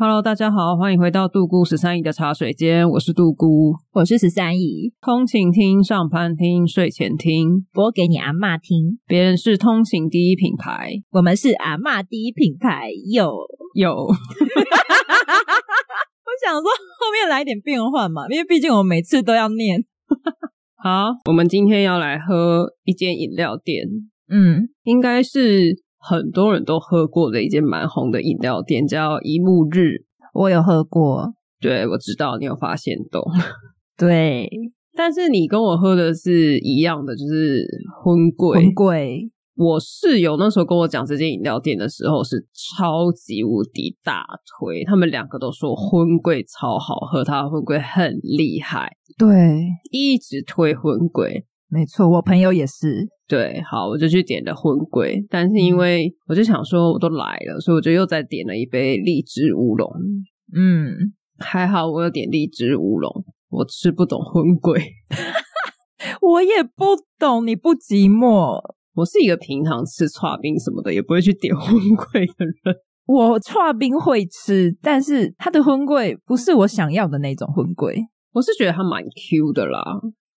Hello，大家好，欢迎回到杜姑十三姨的茶水间，我是杜姑，我是十三姨。通勤听、上班听、睡前听，播给你阿嬷听。别人是通勤第一品牌，我们是阿嬷第一品牌。有有，我想说后面来点变换嘛，因为毕竟我每次都要念。好，我们今天要来喝一间饮料店，嗯，应该是。很多人都喝过的一间蛮红的饮料店叫一木日，我有喝过，对，我知道你有发现到，对，但是你跟我喝的是一样的，就是婚贵。婚贵，我室友那时候跟我讲这间饮料店的时候是超级无敌大推，他们两个都说婚贵超好喝，他的婚贵很厉害，对，一直推婚贵。没错，我朋友也是。对，好，我就去点了婚贵，但是因为我就想说我都来了，所以我就又再点了一杯荔枝乌龙。嗯，还好我有点荔枝乌龙，我吃不懂婚贵，我也不懂，你不寂寞。我是一个平常吃串冰什么的也不会去点婚贵的人。我串冰会吃，但是它的婚贵不是我想要的那种婚贵。我是觉得它蛮 Q 的啦。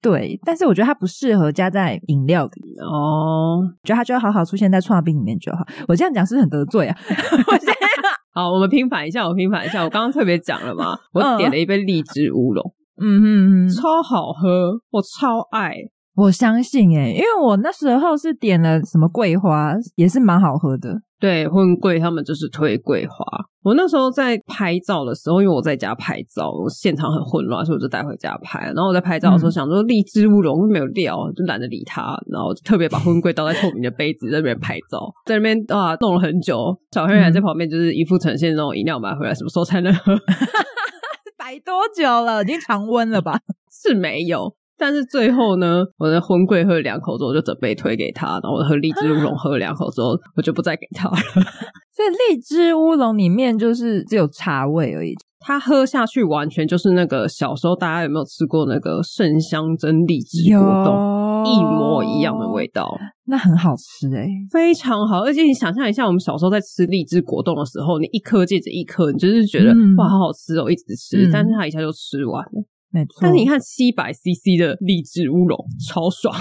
对，但是我觉得它不适合加在饮料里哦，觉得它就要好好出现在剉冰里面就好。我这样讲是不是很得罪啊？我现在 好，我们平反一下，我平反一下。我刚刚特别讲了嘛，我点了一杯荔枝乌龙，嗯哼哼，超好喝，我超爱。我相信诶，因为我那时候是点了什么桂花，也是蛮好喝的。对，婚贵他们就是推桂花。我那时候在拍照的时候，因为我在家拍照，我现场很混乱，所以我就带回家拍。然后我在拍照的时候想说，荔枝乌龙没有料，就懒得理它。然后就特别把婚贵倒在透明的杯子在那边拍照，在那边啊弄了很久。小黑人在旁边就是一副呈现那种饮料买回来什么时候才能喝？摆多久了？已经常温了吧？是没有。但是最后呢，我的婚贵喝了两口之后，我就准备推给他。然后我喝荔枝乌龙喝了两口之后，我就不再给他了。所以荔枝乌龙里面就是只有茶味而已，它喝下去完全就是那个小时候大家有没有吃过那个圣香珍荔枝果冻一模一样的味道？那很好吃诶、欸、非常好。而且你想象一下，我们小时候在吃荔枝果冻的时候，你一颗接着一颗，你就是觉得、嗯、哇，好好吃哦，一直吃，嗯、但是它一下就吃完了。没错，但是你看七百 CC 的荔枝乌龙超爽，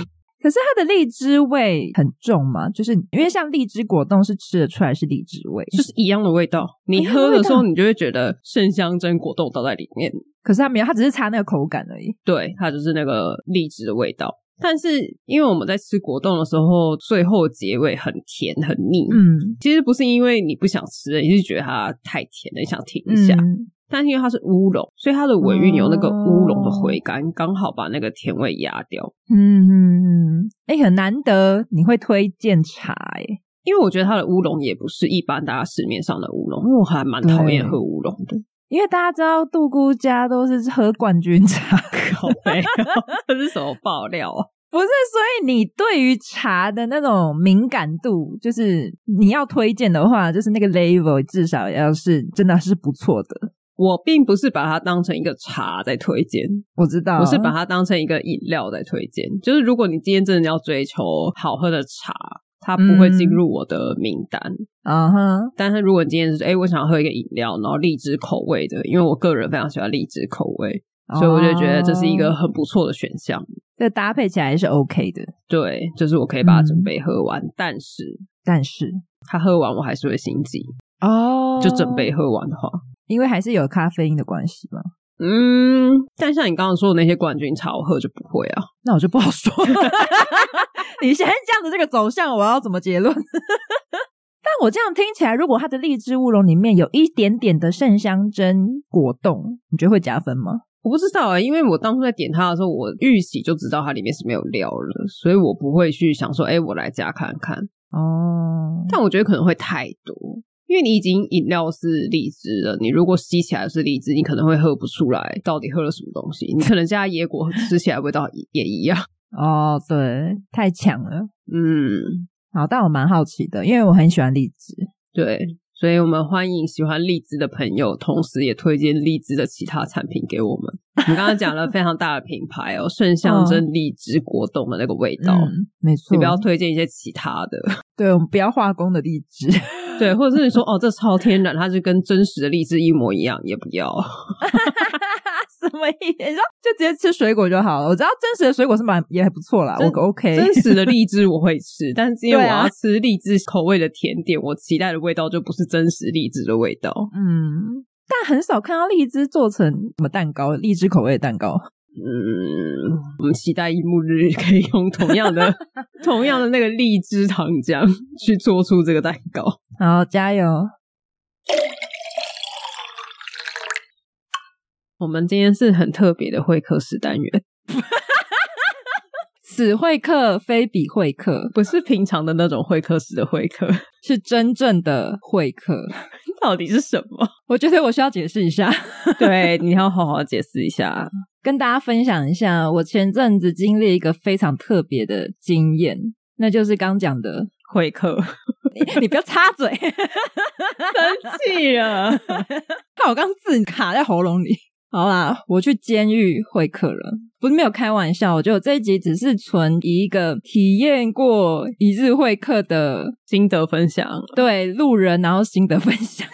可是它的荔枝味很重嘛，就是因为像荔枝果冻是吃得出来是荔枝味，就是一样的味道。你喝的时候，你就会觉得圣香珍果冻倒在里面，可是它没有，它只是差那个口感而已。对，它就是那个荔枝的味道。但是因为我们在吃果冻的时候，最后结尾很甜很腻，嗯，其实不是因为你不想吃了，你是觉得它太甜了，你想停一下。嗯但是因为它是乌龙，所以它的尾韵有那个乌龙的回甘，刚、哦、好把那个甜味压掉。嗯嗯嗯，哎、欸，很难得你会推荐茶哎，因为我觉得它的乌龙也不是一般大家市面上的乌龙，因为我还蛮讨厌喝乌龙的。因为大家知道杜姑家都是喝冠军茶，靠北，这是什么爆料啊？不是，所以你对于茶的那种敏感度，就是你要推荐的话，就是那个 level 至少要是真的是不错的。我并不是把它当成一个茶在推荐，我知道，我是把它当成一个饮料在推荐。就是如果你今天真的要追求好喝的茶，它不会进入我的名单。嗯哼，但是如果你今天是哎，我想喝一个饮料，然后荔枝口味的，因为我个人非常喜欢荔枝口味，所以我就觉得这是一个很不错的选项。这搭配起来是 OK 的。对，就是我可以把它准备喝完，嗯、但是但是它喝完我还是会心急哦。就准备喝完的话。因为还是有咖啡因的关系嘛。嗯，但像你刚刚说的那些冠军茶，我喝就不会啊。那我就不好说了。你现在这样子这个走向，我要怎么结论？但我这样听起来，如果它的荔枝乌龙里面有一点点的盛香珍果冻，你觉得会加分吗？我不知道啊、欸，因为我当初在点它的时候，我预习就知道它里面是没有料了，所以我不会去想说，哎、欸，我来加看看。哦，但我觉得可能会太多，因为你已经饮料是荔枝了，你如果吸起来是荔枝，你可能会喝不出来到底喝了什么东西。你可能加椰果，吃起来味道也一样。哦，对，太强了。嗯，好，但我蛮好奇的，因为我很喜欢荔枝。对。所以我们欢迎喜欢荔枝的朋友，同时也推荐荔枝的其他产品给我们。我们刚刚讲了非常大的品牌哦，盛香珍荔枝果冻的那个味道，嗯、没错。你不要推荐一些其他的，对，我们不要化工的荔枝，对，或者是你说哦，这超天然，它是跟真实的荔枝一模一样，也不要。什么意思？你说就直接吃水果就好了。我知道真实的水果是蛮也还不错啦，我 OK。真实的荔枝我会吃，但是因为我要吃荔枝口味的甜点，啊、我期待的味道就不是真实荔枝的味道。嗯，但很少看到荔枝做成什么蛋糕，荔枝口味的蛋糕。嗯，我们期待一沐日可以用同样的 同样的那个荔枝糖浆去做出这个蛋糕。好，加油！我们今天是很特别的会客室单元，此会客非彼会客，不是平常的那种会客室的会客，是真正的会客。到底是什么？我觉得我需要解释一下。对，你要好好解释一下，跟大家分享一下，我前阵子经历一个非常特别的经验，那就是刚讲的会客。你，你不要插嘴，生气了，看我刚字卡在喉咙里。好啦，我去监狱会客了，不是没有开玩笑。我觉得这一集只是纯以一个体验过一日会客的心得分享，对路人然后心得分享，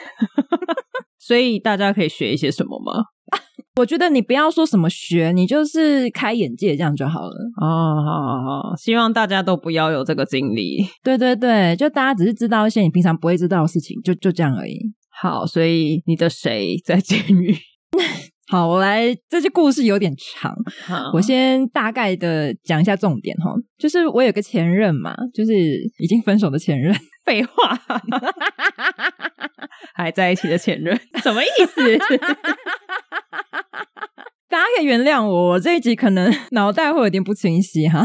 所以大家可以学一些什么吗？我觉得你不要说什么学，你就是开眼界这样就好了。哦，好好好，希望大家都不要有这个经历。对对对，就大家只是知道一些你平常不会知道的事情，就就这样而已。好，所以你的谁在监狱？好，我来，这些故事有点长，好我先大概的讲一下重点哈。就是我有个前任嘛，就是已经分手的前任。废话，还在一起的前任，什么意思？可以原谅我，我这一集可能 脑袋会有点不清晰哈。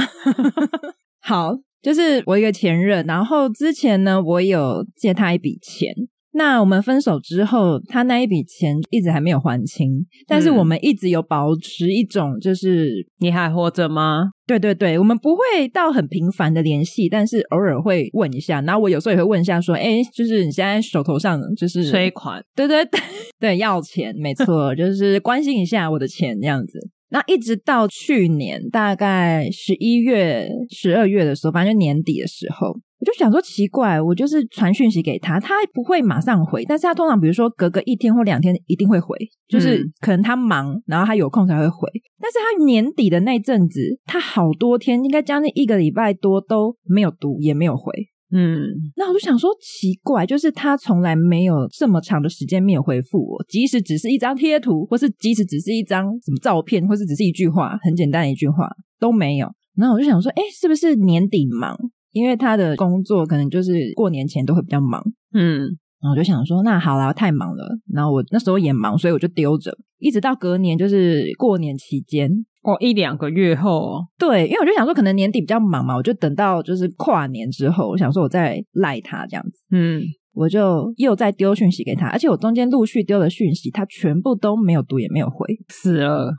好，就是我一个前任，然后之前呢，我有借他一笔钱。那我们分手之后，他那一笔钱一直还没有还清，但是我们一直有保持一种，就是、嗯、你还活着吗？对对对，我们不会到很频繁的联系，但是偶尔会问一下。然后我有时候也会问一下，说：“哎，就是你现在手头上就是催款？”对对对 对，要钱，没错，就是关心一下我的钱这样子。那一直到去年大概十一月、十二月的时候，反正就年底的时候。我就想说奇怪，我就是传讯息给他，他不会马上回，但是他通常比如说隔个一天或两天一定会回，就是可能他忙，然后他有空才会回。但是他年底的那阵子，他好多天，应该将近一个礼拜多都没有读，也没有回。嗯，那我就想说奇怪，就是他从来没有这么长的时间没有回复我，即使只是一张贴图，或是即使只是一张什么照片，或是只是一句话，很简单的一句话都没有。然后我就想说，哎，是不是年底忙？因为他的工作可能就是过年前都会比较忙，嗯，然后我就想说，那好啦，太忙了。然后我那时候也忙，所以我就丢着，一直到隔年就是过年期间，哦，一两个月后，对，因为我就想说，可能年底比较忙嘛，我就等到就是跨年之后，我想说我再赖他这样子，嗯，我就又再丢讯息给他，而且我中间陆续丢的讯息，他全部都没有读也没有回，死了。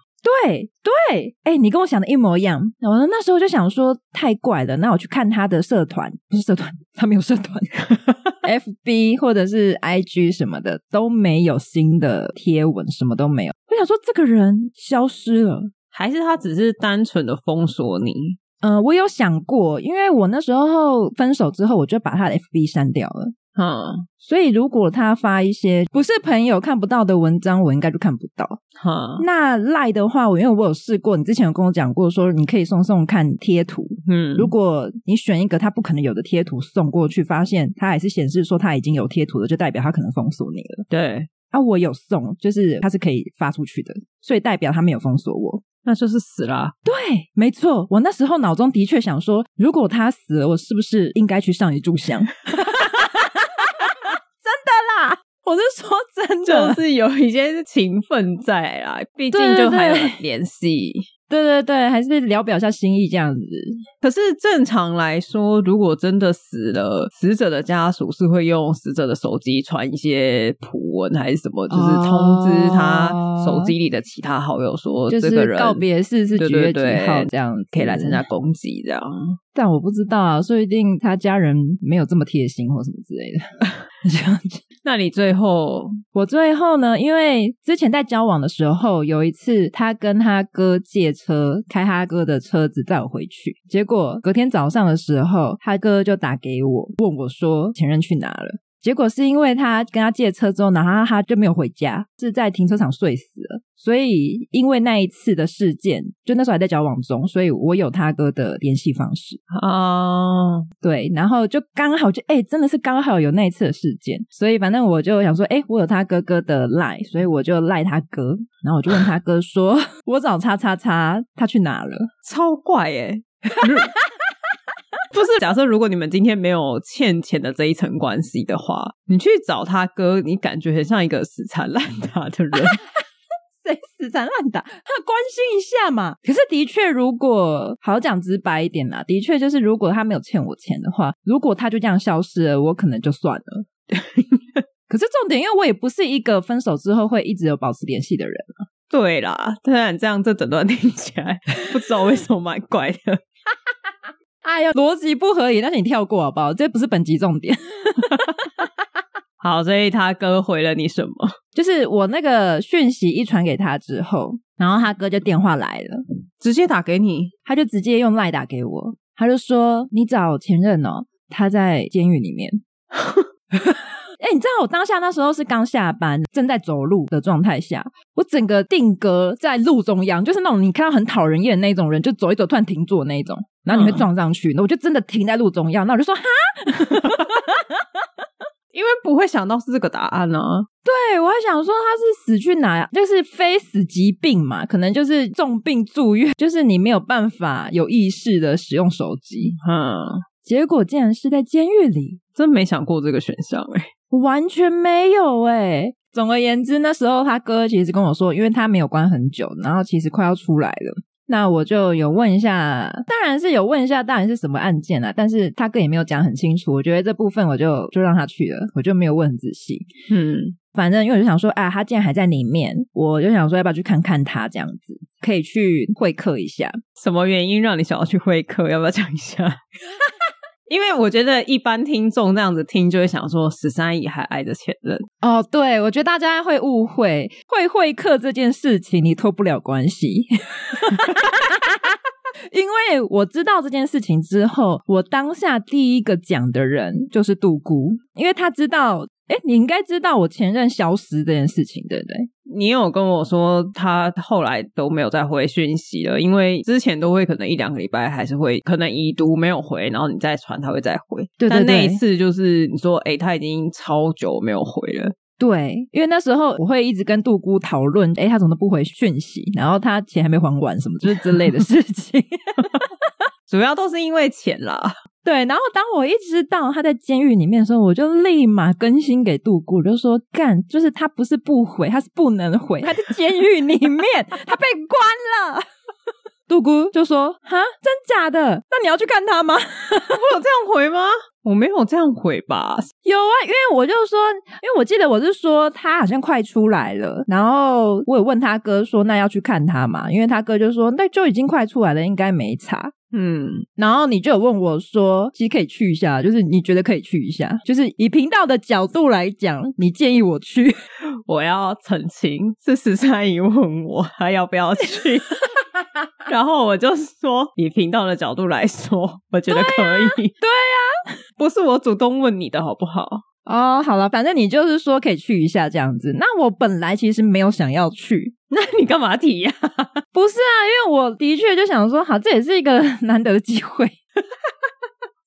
对对，哎，你跟我想的一模一样。我那时候就想说太怪了，那我去看他的社团，不是社团，他没有社团，FB 或者是 IG 什么的都没有新的贴文，什么都没有。我想说这个人消失了，还是他只是单纯的封锁你？嗯、呃，我有想过，因为我那时候分手之后，我就把他的 FB 删掉了。哈，所以如果他发一些不是朋友看不到的文章，我应该就看不到。哈，那赖的话，我因为我有试过，你之前有跟我讲过，说你可以送送看贴图。嗯，如果你选一个他不可能有的贴图送过去，发现他还是显示说他已经有贴图了，就代表他可能封锁你了。对，啊，我有送，就是他是可以发出去的，所以代表他没有封锁我，那就是死了。对，没错，我那时候脑中的确想说，如果他死了，我是不是应该去上一炷香？真的啦我是说真的，就是有一些情分在啦，毕竟就还有联系。对对对，还是聊表一下心意这样子。可是正常来说，如果真的死了，死者的家属是会用死者的手机传一些普文还是什么，就是通知他手机里的其他好友说，这个人告别式是几月几号这样可以来参加公祭这样。但我不知道啊，说不定他家人没有这么贴心或什么之类的。那你最后，我最后呢？因为之前在交往的时候，有一次他跟他哥借车，开他哥的车子载我回去，结果隔天早上的时候，他哥就打给我，问我说前任去哪了。结果是因为他跟他借车之后，然后他就没有回家，是在停车场睡死了。所以因为那一次的事件，就那时候还在交往中，所以我有他哥的联系方式哦。Oh. 对，然后就刚好就哎、欸，真的是刚好有那一次的事件，所以反正我就想说，哎、欸，我有他哥哥的赖，所以我就赖他哥，然后我就问他哥说，我找叉叉叉，他去哪了？超怪耶、欸。不是，假设如果你们今天没有欠钱的这一层关系的话，你去找他哥，你感觉很像一个死缠烂打的人。谁死缠烂打？他关心一下嘛。可是的确，如果好讲直白一点啦，的确就是如果他没有欠我钱的话，如果他就这样消失了，我可能就算了。可是重点，因为我也不是一个分手之后会一直有保持联系的人啊。对啦，虽然这样这整段听起来不知道为什么蛮怪的。哎呀，逻辑不合理，但是你跳过好不好？这不是本集重点。好，所以他哥回了你什么？就是我那个讯息一传给他之后，然后他哥就电话来了，直接打给你，他就直接用赖打给我，他就说你找前任哦，他在监狱里面。哎、欸，你知道我当下那时候是刚下班，正在走路的状态下，我整个定格在路中央，就是那种你看到很讨人厌的那种人，就走一走突然停住的那种，然后你会撞上去，那、嗯、我就真的停在路中央，那我就说哈，因为不会想到是这个答案呢、啊。对，我还想说他是死去哪，就是非死即病嘛，可能就是重病住院，就是你没有办法有意识的使用手机，嗯，结果竟然是在监狱里，真没想过这个选项哎、欸。完全没有哎、欸、总而言之，那时候他哥其实跟我说，因为他没有关很久，然后其实快要出来了。那我就有问一下，当然是有问一下，到底是什么案件啊？但是他哥也没有讲很清楚。我觉得这部分我就就让他去了，我就没有问很仔细。嗯，反正因为我就想说，啊，他竟然还在里面，我就想说要不要去看看他，这样子可以去会客一下。什么原因让你想要去会客？要不要讲一下？因为我觉得一般听众这样子听就会想说十三姨还爱着前任哦，对，我觉得大家会误会会会客这件事情，你脱不了关系。因为我知道这件事情之后，我当下第一个讲的人就是杜姑，因为他知道。哎，你应该知道我前任消失这件事情，对不对？你有跟我说他后来都没有再回讯息了，因为之前都会可能一两个礼拜还是会可能已读没有回，然后你再传他会再回。对，对，对，但那一次就是你说，哎，他已经超久没有回了。对，因为那时候我会一直跟杜姑讨论，哎，他怎么都不回讯息，然后他钱还没还完什么，就是之类的事情。主要都是因为钱啦。对，然后当我一知道他在监狱里面的时候，我就立马更新给杜姑，就说干，就是他不是不回，他是不能回，他在监狱里面，他被关了。杜姑就说：“哈，真假的？那你要去看他吗？我有这样回吗？我没有这样回吧？有啊，因为我就说，因为我记得我是说他好像快出来了，然后我有问他哥说，那要去看他嘛？因为他哥就说，那就已经快出来了，应该没差。嗯，然后你就有问我说，其实可以去一下，就是你觉得可以去一下，就是以频道的角度来讲，你建议我去，我要澄清，是十三姨问我还要不要去。”然后我就说，以频道的角度来说，我觉得可以。对呀、啊，不是我主动问你的好不好？哦，好了，反正你就是说可以去一下这样子。那我本来其实没有想要去，那你干嘛提呀、啊？不是啊，因为我的确就想说，好，这也是一个 难得的机会。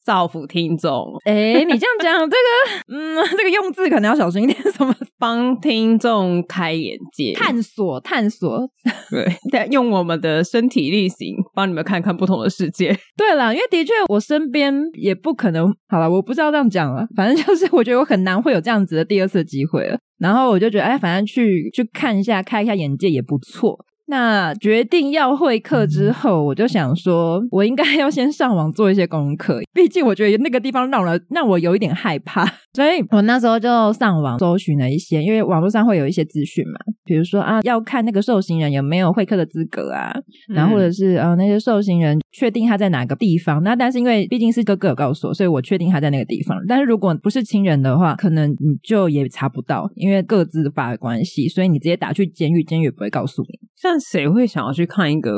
造福听众，哎、欸，你这样讲，这个，嗯，这个用字可能要小心一点。什么？帮听众开眼界，探索，探索。对，用我们的身体力行，帮你们看看不同的世界。对啦，因为的确，我身边也不可能。好了，我不知道这样讲了，反正就是，我觉得我很难会有这样子的第二次机会了。然后我就觉得，哎，反正去去看一下，开一下眼界也不错。那决定要会客之后，我就想说，我应该要先上网做一些功课，毕竟我觉得那个地方让我让我有一点害怕，所以我那时候就上网搜寻了一些，因为网络上会有一些资讯嘛，比如说啊，要看那个受刑人有没有会客的资格啊，然后或者是呃、啊、那些受刑人确定他在哪个地方，那但是因为毕竟是哥哥有告诉我，所以我确定他在那个地方，但是如果不是亲人的话，可能你就也查不到，因为各自法的关系，所以你直接打去监狱，监狱也不会告诉你。像谁会想要去看一个？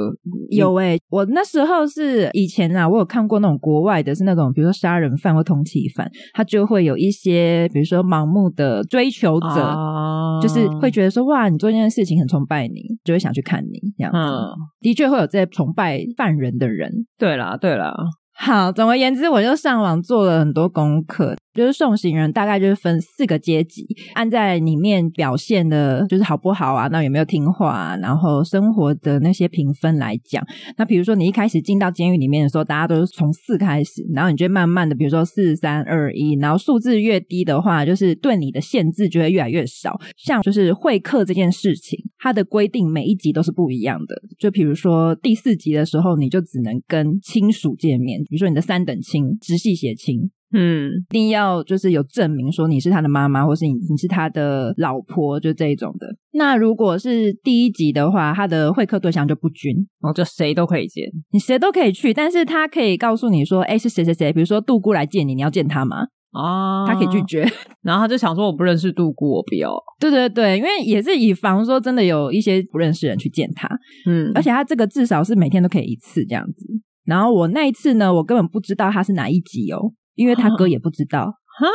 有诶、欸、我那时候是以前啊，我有看过那种国外的，是那种比如说杀人犯或通缉犯，他就会有一些比如说盲目的追求者，啊、就是会觉得说哇，你做这件事情很崇拜你，就会想去看你这样子。嗯、的确会有这些崇拜犯人的人。对啦，对啦。好，总而言之，我就上网做了很多功课。就是送行人大概就是分四个阶级，按在里面表现的，就是好不好啊？那有没有听话啊？然后生活的那些评分来讲，那比如说你一开始进到监狱里面的时候，大家都是从四开始，然后你就慢慢的，比如说四三二一，然后数字越低的话，就是对你的限制就会越来越少。像就是会客这件事情，它的规定每一级都是不一样的。就比如说第四级的时候，你就只能跟亲属见面，比如说你的三等亲、直系血亲。嗯，一定要就是有证明说你是他的妈妈，或是你你是他的老婆，就这一种的。那如果是第一集的话，他的会客对象就不均，然后就谁都可以见，你谁都可以去，但是他可以告诉你说，哎，是谁谁谁，比如说杜姑来见你，你要见他吗？啊，他可以拒绝，然后他就想说我不认识杜姑，我不要。对对对，因为也是以防说真的有一些不认识人去见他，嗯，而且他这个至少是每天都可以一次这样子。然后我那一次呢，我根本不知道他是哪一集哦。因为他哥也不知道，哈，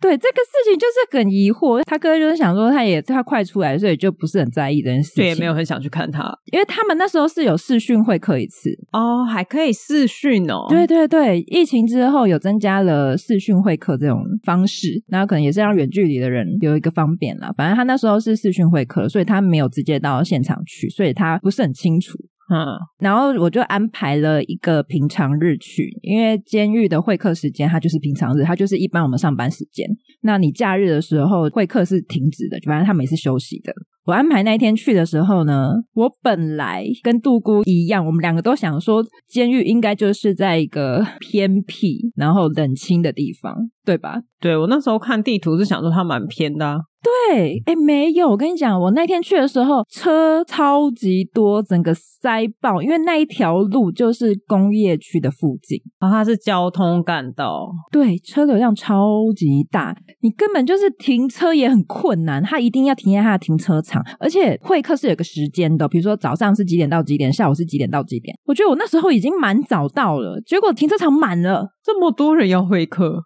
对这个事情就是很疑惑。他哥就是想说，他也他快出来，所以就不是很在意这件事情，对，也没有很想去看他。因为他们那时候是有视讯会客一次哦，还可以视讯哦。对对对，疫情之后有增加了视讯会客这种方式，那可能也是让远距离的人有一个方便啦。反正他那时候是视讯会客，所以他没有直接到现场去，所以他不是很清楚。嗯，然后我就安排了一个平常日去，因为监狱的会客时间它就是平常日，它就是一般我们上班时间。那你假日的时候会客是停止的，反正他们也是休息的。我安排那一天去的时候呢，我本来跟杜姑一样，我们两个都想说，监狱应该就是在一个偏僻然后冷清的地方，对吧？对，我那时候看地图是想说它蛮偏的啊。对，哎，没有，我跟你讲，我那天去的时候车超级多，整个塞爆，因为那一条路就是工业区的附近，然后它是交通干道，对，车流量超级大，你根本就是停车也很困难，它一定要停在它的停车场，而且会客是有个时间的，比如说早上是几点到几点，下午是几点到几点，我觉得我那时候已经蛮早到了，结果停车场满了，这么多人要会客。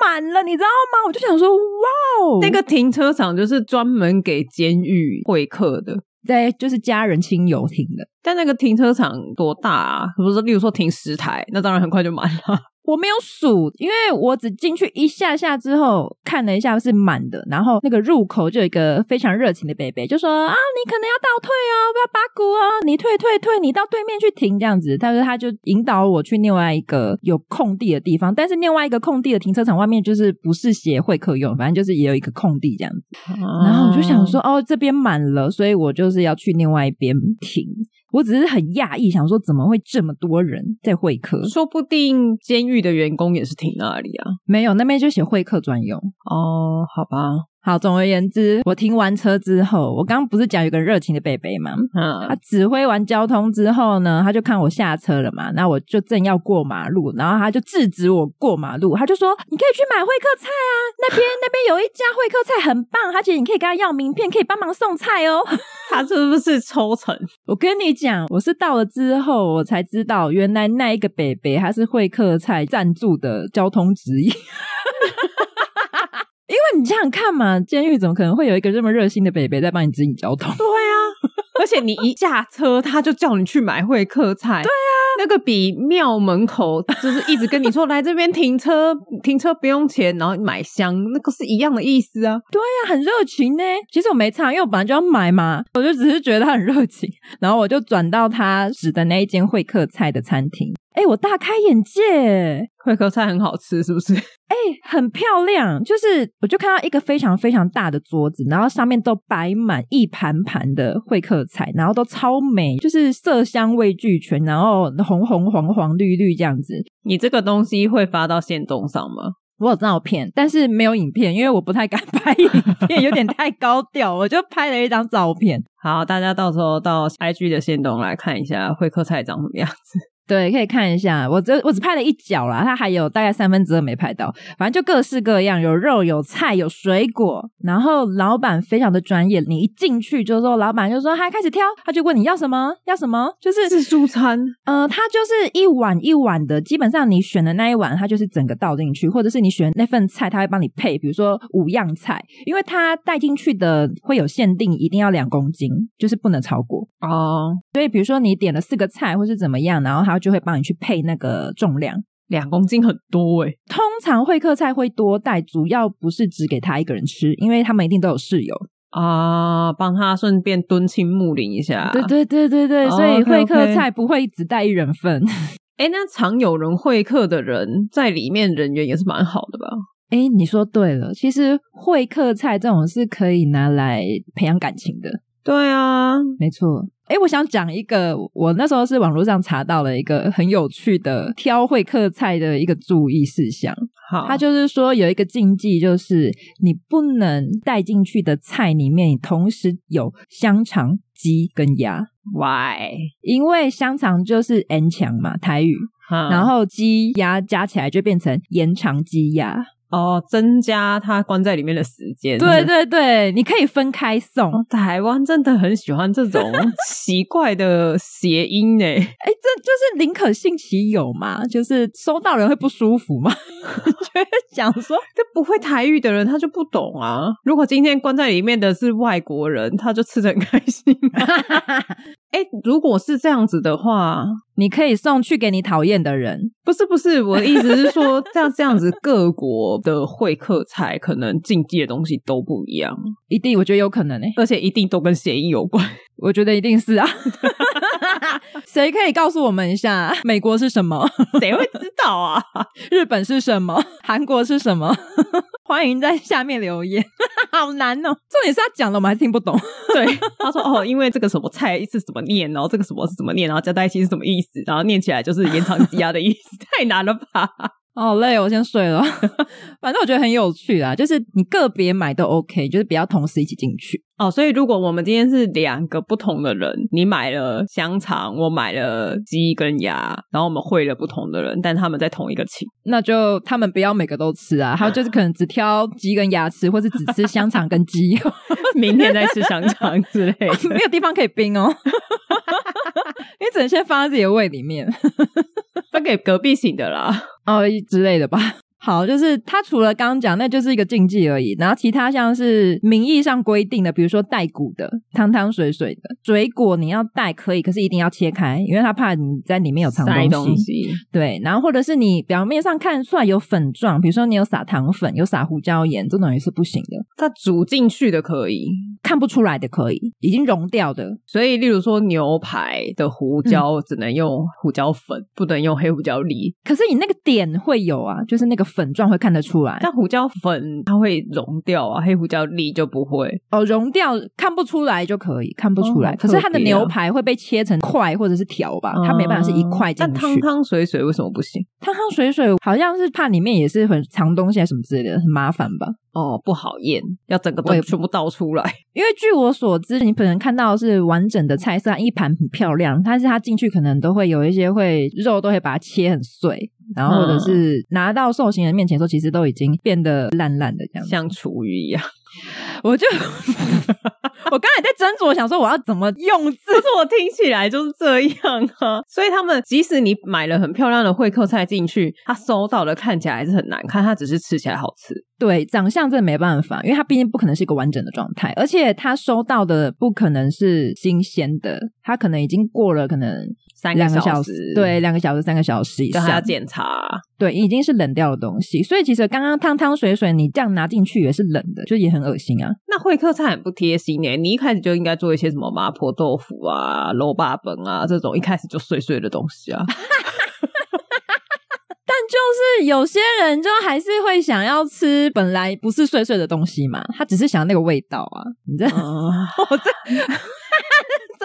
满了，你知道吗？我就想说，哇哦，那个停车场就是专门给监狱会客的，对，就是家人亲友停的。但那个停车场多大啊？不是，例如说停十台，那当然很快就满了。我没有数，因为我只进去一下下之后看了一下是满的，然后那个入口就有一个非常热情的贝贝，就说啊，你可能要倒退哦，不要八股哦，你退退退，你到对面去停这样子。他说他就引导我去另外一个有空地的地方，但是另外一个空地的停车场外面就是不是协会可用，反正就是也有一个空地这样子。然后我就想说，哦，这边满了，所以我就是要去另外一边停。我只是很讶异，想说怎么会这么多人在会客？说不定监狱的员工也是停那里啊？没有，那边就写会客专用。哦，好吧。好，总而言之，我停完车之后，我刚刚不是讲有个热情的伯伯吗？嗯，他指挥完交通之后呢，他就看我下车了嘛，那我就正要过马路，然后他就制止我过马路，他就说：“你可以去买会客菜啊，那边那边有一家会客菜很棒，而且你可以跟他要名片，可以帮忙送菜哦。”他是不是抽成？我跟你讲，我是到了之后我才知道，原来那一个伯伯他是会客菜赞助的交通指引。因为你想想看嘛，监狱怎么可能会有一个这么热心的北北在帮你指引交通？对啊，而且你一下车，他就叫你去买会客菜。对啊，那个比庙门口就是一直跟你说来这边停车，停车不用钱，然后买香，那个是一样的意思啊。对啊，很热情呢。其实我没差，因为我本来就要买嘛，我就只是觉得他很热情，然后我就转到他指的那一间会客菜的餐厅。哎，我大开眼界，会客菜很好吃，是不是？哎、欸，很漂亮。就是我就看到一个非常非常大的桌子，然后上面都摆满一盘盘的会客菜，然后都超美，就是色香味俱全，然后红红黄黄绿绿这样子。你这个东西会发到线动上吗？我有照片，但是没有影片，因为我不太敢拍影片，有点太高调，我就拍了一张照片。好，大家到时候到 IG 的线动来看一下会客菜长什么样子。对，可以看一下。我只我只拍了一角啦，它还有大概三分之二没拍到。反正就各式各样，有肉、有菜、有水果。然后老板非常的专业，你一进去就说，老板就说，他开始挑，他就问你要什么，要什么，就是自助餐。呃，他就是一碗一碗的，基本上你选的那一碗，他就是整个倒进去，或者是你选那份菜，他会帮你配，比如说五样菜，因为他带进去的会有限定，一定要两公斤，就是不能超过哦。所以比如说你点了四个菜，或是怎么样，然后他。就会帮你去配那个重量，两公斤很多诶。通常会客菜会多带，主要不是只给他一个人吃，因为他们一定都有室友啊，帮他顺便敦亲睦邻一下。对对对对对，所以会客菜不会只带一人份。哎、那常有人会客的人在里面人缘也是蛮好的吧？哎，你说对了，其实会客菜这种是可以拿来培养感情的。对啊，没错。哎，我想讲一个，我那时候是网络上查到了一个很有趣的挑会客菜的一个注意事项。好，他就是说有一个禁忌，就是你不能带进去的菜里面，你同时有香肠、鸡跟鸭。Why？因为香肠就是 N 强嘛，台语，然后鸡鸭加起来就变成延长鸡鸭。哦，增加他关在里面的时间。对对对，你可以分开送。哦，台湾真的很喜欢这种 奇怪的谐音呢。哎，这就是宁可信其有嘛，就是收到人会不舒服嘛。就会讲说，这不会台语的人他就不懂啊。如果今天关在里面的是外国人，他就吃的很开心啊。哎，如果是这样子的话，你可以送去给你讨厌的人。不是不是，我的意思是说，这样这样子，各国的会客菜可能禁忌的东西都不一样。一定，我觉得有可能诶、欸，而且一定都跟谐音有关。我觉得一定是啊。谁可以告诉我们一下，美国是什么？谁会知道啊？日本是什么？韩国是什么？欢迎在下面留言。好难哦，重点是他讲了，我们还听不懂。对，他说哦，因为这个什么菜是怎么念，然后这个什么是怎么念，然后加在一起是什么意思，然后念起来就是延长积压的意思，太难了吧？好累，我先睡了。反正我觉得很有趣啦，就是你个别买都 OK，就是不要同时一起进去哦。所以如果我们今天是两个不同的人，你买了香肠，我买了鸡跟鸭，然后我们会了不同的人，但他们在同一个寝，那就他们不要每个都吃啊。还有就是可能只挑鸡跟鸭吃，或是只吃香肠跟鸡，明天再吃香肠之类的，没有地方可以冰哦。你只能先放在自己的胃里面，分给隔壁醒的啦。哦，之类的吧。好，就是他除了刚刚讲，那就是一个禁忌而已。然后其他像是名义上规定的，比如说带骨的、汤汤水水的水果，你要带可以，可是一定要切开，因为他怕你在里面有藏东西。东西对，然后或者是你表面上看出来有粉状，比如说你有撒糖粉、有撒胡椒盐，这种也是不行的。它煮进去的可以，看不出来的可以，已经融掉的。所以，例如说牛排的胡椒只能用胡椒粉，嗯、不能用黑胡椒粒。可是你那个点会有啊，就是那个。粉状会看得出来，但胡椒粉它会溶掉啊，黑胡椒粒就不会哦，溶掉看不出来就可以，看不出来。可是它的牛排会被切成块或者是条吧，它没办法是一块进去。但汤汤水水为什么不行？汤汤水水好像是怕里面也是很藏东西啊什么之类的，很麻烦吧？哦，不好验，要整个都全部倒出来。因为据我所知，你可能看到是完整的菜色，一盘很漂亮，但是它进去可能都会有一些会肉都会把它切很碎。然后或者是拿到受刑人面前的时候，其实都已经变得烂烂的这样，像厨余一样。我就 我刚才在斟酌，想说我要怎么用字，可是我听起来就是这样啊。所以他们即使你买了很漂亮的会客菜进去，他收到的看起来还是很难看，他只是吃起来好吃。对，长相真的没办法，因为它毕竟不可能是一个完整的状态，而且他收到的不可能是新鲜的，他可能已经过了可能三个小时，对，两个小时、三个小时以上，还要检查，对，已经是冷掉的东西。所以其实刚刚汤汤水水，你这样拿进去也是冷的，就也很恶心啊。那会客菜很不贴心诶，你一开始就应该做一些什么麻婆豆腐啊、卤肉饭啊这种一开始就碎碎的东西啊。但就是有些人就还是会想要吃本来不是碎碎的东西嘛，他只是想要那个味道啊，你知道吗？Uh... 我这。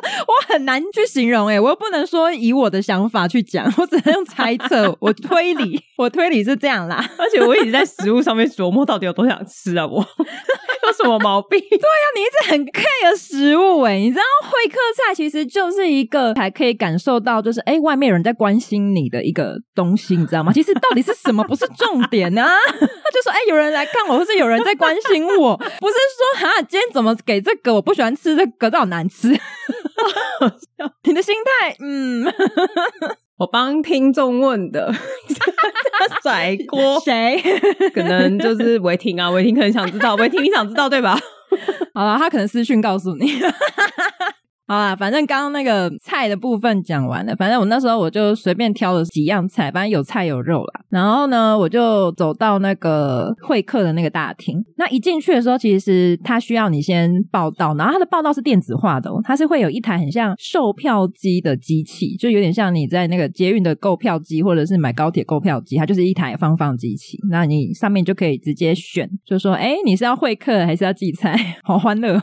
我很难去形容哎、欸，我又不能说以我的想法去讲，我只能用猜测。我推理，我推理是这样啦。而且我一直在食物上面琢磨到底有多想吃啊！我有什么毛病？对呀、啊，你一直很 care 食物哎、欸，你知道会客菜其实就是一个还可以感受到，就是哎、欸，外面有人在关心你的一个东西，你知道吗？其实到底是什么不是重点啊？他就说哎、欸，有人来看我，或是有人在关心我，不是说哈，今天怎么给这个？我不喜欢吃这个，这好难吃。你的心态，嗯，我帮听众问的，甩锅谁？可能就是维婷啊，维婷可能想知道，维婷你想知道对吧？好了，他可能私讯告诉你。好啦，反正刚刚那个菜的部分讲完了。反正我那时候我就随便挑了几样菜，反正有菜有肉啦。然后呢，我就走到那个会客的那个大厅。那一进去的时候，其实他需要你先报到，然后他的报到是电子化的哦，它是会有一台很像售票机的机器，就有点像你在那个捷运的购票机，或者是买高铁购票机，它就是一台方放机器。那你上面就可以直接选，就说，哎，你是要会客还是要寄菜？好欢乐。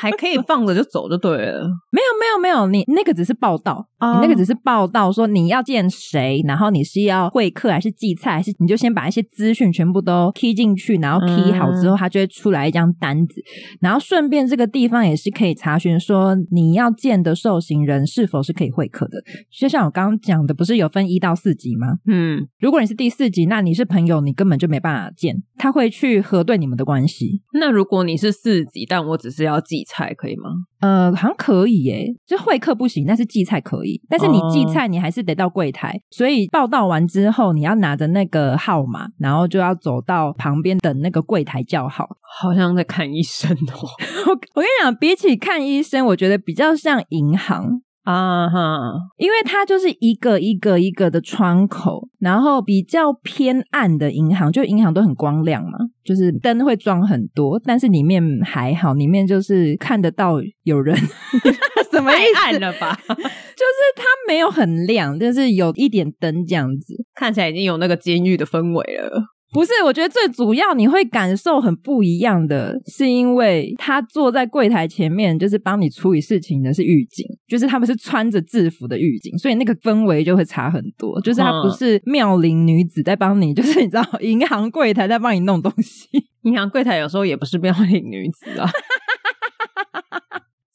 还可以放着就走就对了，没有没有没有，你那个只是报道，oh. 你那个只是报道说你要见谁，然后你是要会客还是寄菜，还是你就先把一些资讯全部都 key 进去，然后 key 好之后，他就会出来一张单子，然后顺便这个地方也是可以查询说你要见的受刑人是否是可以会客的，就像我刚刚讲的，不是有分一到四级吗？嗯，如果你是第四级，那你是朋友，你根本就没办法见，他会去核对你们的关系。那如果你是四级，但我只是要寄菜可以吗？呃，好像可以耶，就会客不行，但是寄菜可以。但是你寄菜，你还是得到柜台，哦，所以报到完之后，你要拿着那个号码，然后就要走到旁边等那个柜台叫号，好像在看医生哦。我我跟你讲，比起看医生，我觉得比较像银行。啊哈，因为它就是一个一个一个的窗口，然后比较偏暗的银行，就银行都很光亮嘛，就是灯会装很多，但是里面还好，里面就是看得到有人，什么意思？太暗了吧？就是它没有很亮，就是有一点灯这样子，看起来已经有那个监狱的氛围了。不是，我觉得最主要你会感受很不一样的，是因为他坐在柜台前面，就是帮你处理事情的是狱警，就是他们是穿着制服的狱警，所以那个氛围就会差很多。就是他不是妙龄女子在帮你，就是你知道银行柜台在帮你弄东西，银行柜台有时候也不是妙龄女子啊。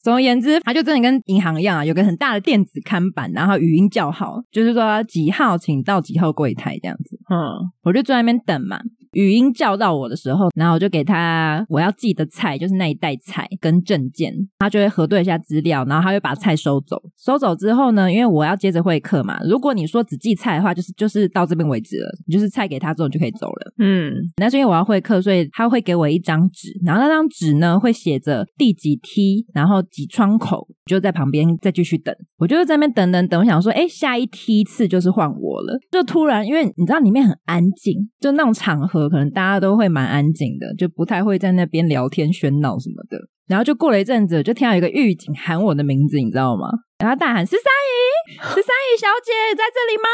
总而言之，他就真的跟银行一样啊，有个很大的电子看板，然后语音叫号，就是说几号请到几号柜台这样子。嗯，我就坐在那边等嘛。语音叫到我的时候，然后我就给他我要寄的菜，就是那一袋菜跟证件，他就会核对一下资料，然后他会把菜收走。收走之后呢，因为我要接着会客嘛，如果你说只寄菜的话，就是就是到这边为止了，你就是菜给他之后你就可以走了。嗯，那是因为我要会客，所以他会给我一张纸，然后那张纸呢会写着第几梯，然后几窗口，就在旁边再继续等。我就在那边等等等，我想说，哎，下一梯次就是换我了。就突然，因为你知道里面很安静，就那种场合。可能大家都会蛮安静的，就不太会在那边聊天喧闹什么的。然后就过了一阵子，就听到一个狱警喊我的名字，你知道吗？然后大喊：“十三姨，十三姨小姐在这里吗？”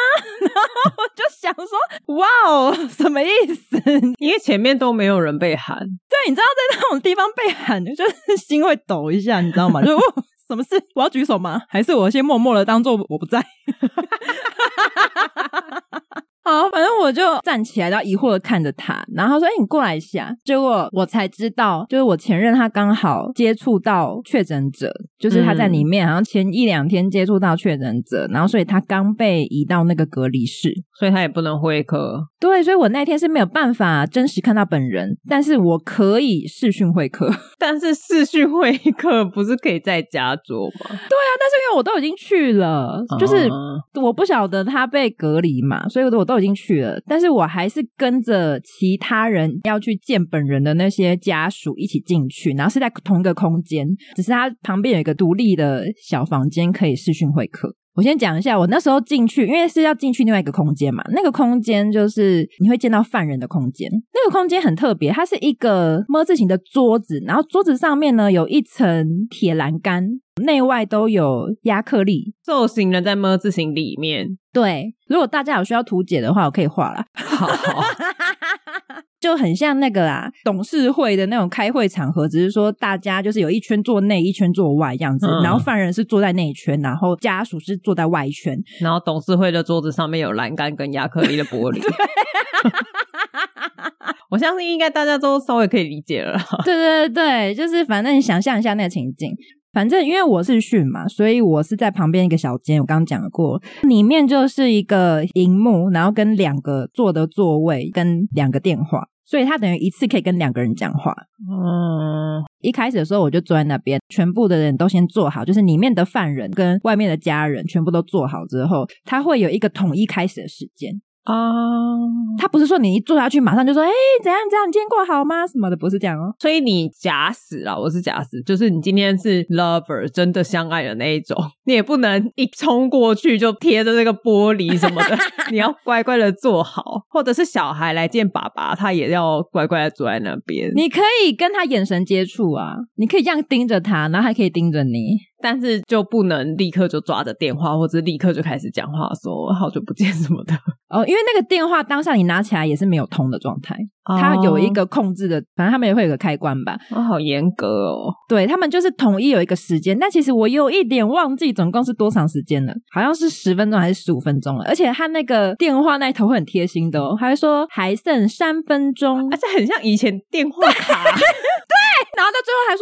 然后我就想说：“哇哦，什么意思？因为前面都没有人被喊。对，你知道在那种地方被喊，就是 心会抖一下，你知道吗？就什么事？我要举手吗？还是我先默默的当做我不在？”好，反正我就站起来，然后疑惑的看着他，然后他说：“哎、欸，你过来一下。”结果我才知道，就是我前任他刚好接触到确诊者，就是他在里面，好像前一两天接触到确诊者，然后所以他刚被移到那个隔离室，所以他也不能会客。对，所以我那天是没有办法真实看到本人，但是我可以视讯会客。但是视讯会客不是可以在家做吗？对啊，但是因为我都已经去了，就是我不晓得他被隔离嘛，所以我都都已经去了，但是我还是跟着其他人要去见本人的那些家属一起进去，然后是在同一个空间，只是他旁边有一个独立的小房间可以视讯会客。我先讲一下，我那时候进去，因为是要进去另外一个空间嘛。那个空间就是你会见到犯人的空间。那个空间很特别，它是一个么字形的桌子，然后桌子上面呢有一层铁栏杆，内外都有压克力，受刑人在么字形里面。对，如果大家有需要图解的话，我可以画了。好。就很像那个啦，董事会的那种开会场合，只是说大家就是有一圈坐内，一圈坐外这样子，嗯、然后犯人是坐在内圈，然后家属是坐在外圈，然后董事会的桌子上面有栏杆跟亚克力的玻璃。我相信应该大家都稍微可以理解了。对对对，就是反正你想象一下那个情景，反正因为我是训嘛，所以我是在旁边一个小间，我刚刚讲过，里面就是一个荧幕，然后跟两个坐的座位，跟两个电话。所以他等于一次可以跟两个人讲话。嗯，一开始的时候我就坐在那边，全部的人都先坐好，就是里面的犯人跟外面的家人全部都坐好之后，他会有一个统一开始的时间。啊，uh, 他不是说你一坐下去马上就说，哎，怎样怎样，你今天过好吗？什么的，不是这样哦。所以你假死啊，我是假死，就是你今天是 lover，真的相爱的那一种，你也不能一冲过去就贴着那个玻璃什么的，你要乖乖的坐好，或者是小孩来见爸爸，他也要乖乖的坐在那边。你可以跟他眼神接触啊，你可以这样盯着他，然后还可以盯着你。但是就不能立刻就抓着电话，或者立刻就开始讲话，说好久不见什么的哦。因为那个电话当下你拿起来也是没有通的状态，哦、它有一个控制的，反正他们也会有个开关吧。哦，好严格哦。对，他们就是统一有一个时间，但其实我有一点忘记总共是多长时间了，好像是十分钟还是十五分钟了。而且他那个电话那一头会很贴心的哦，还会说还剩三分钟，而且很像以前电话卡。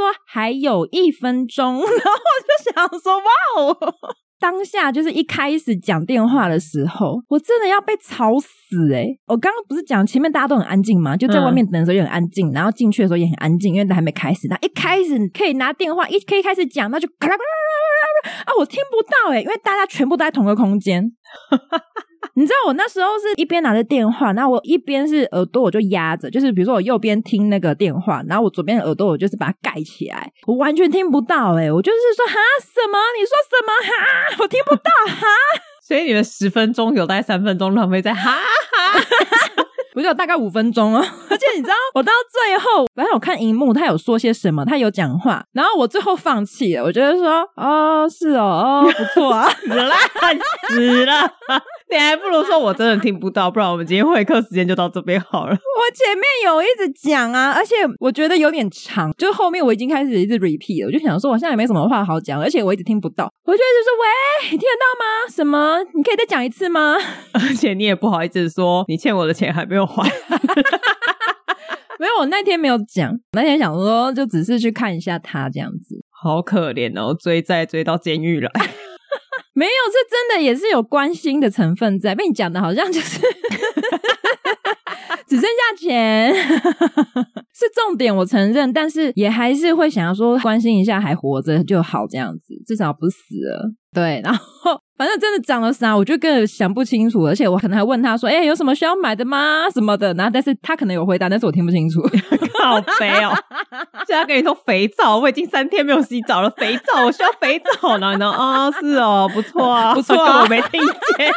说还有一分钟，然后我就想说哇哦！当下就是一开始讲电话的时候，我真的要被吵死诶、欸、我刚刚不是讲前面大家都很安静吗？就在外面等的时候也很安静，然后进去的时候也很安静，因为都还没开始。那一开始可以拿电话，一可以开始讲，那就啊！我听不到诶、欸、因为大家全部都在同个空间。你知道我那时候是一边拿着电话，然后我一边是耳朵我就压着，就是比如说我右边听那个电话，然后我左边的耳朵我就是把它盖起来，我完全听不到哎、欸，我就是说哈什么？你说什么哈？我听不到哈。所以你们十分钟有大概三分钟浪费在哈哈。不是有大概五分钟哦，而且你知道，我到最后，反正我看荧幕，他有说些什么，他有讲话，然后我最后放弃了，我觉得说，哦，是哦，哦，不错啊，死了，死了，你还不如说我真的听不到，不然我们今天会客时间就到这边好了。我前面有一直讲啊，而且我觉得有点长，就是后面我已经开始一直 repeat 了，我就想说我现在也没什么话好讲，而且我一直听不到，我就一直说，喂，你听得到吗？什么？你可以再讲一次吗？而且你也不好意思说，你欠我的钱还没有还。没有，我那天没有讲。那天想说，就只是去看一下他这样子，好可怜哦，追债追到监狱来。没有，这真的也是有关心的成分在。被你讲的好像就是只剩下钱 是重点，我承认，但是也还是会想要说关心一下，还活着就好这样子，至少不死了。对，然后。反正真的涨了啥，我就根本想不清楚，而且我可能还问他说：“哎、欸，有什么需要买的吗？什么的？”然后，但是他可能有回答，但是我听不清楚。好肥哦！现在跟你说肥皂，我已经三天没有洗澡了。肥皂，我需要肥皂。然后呢？啊、哦，是哦，不错啊，不错啊，我没听见。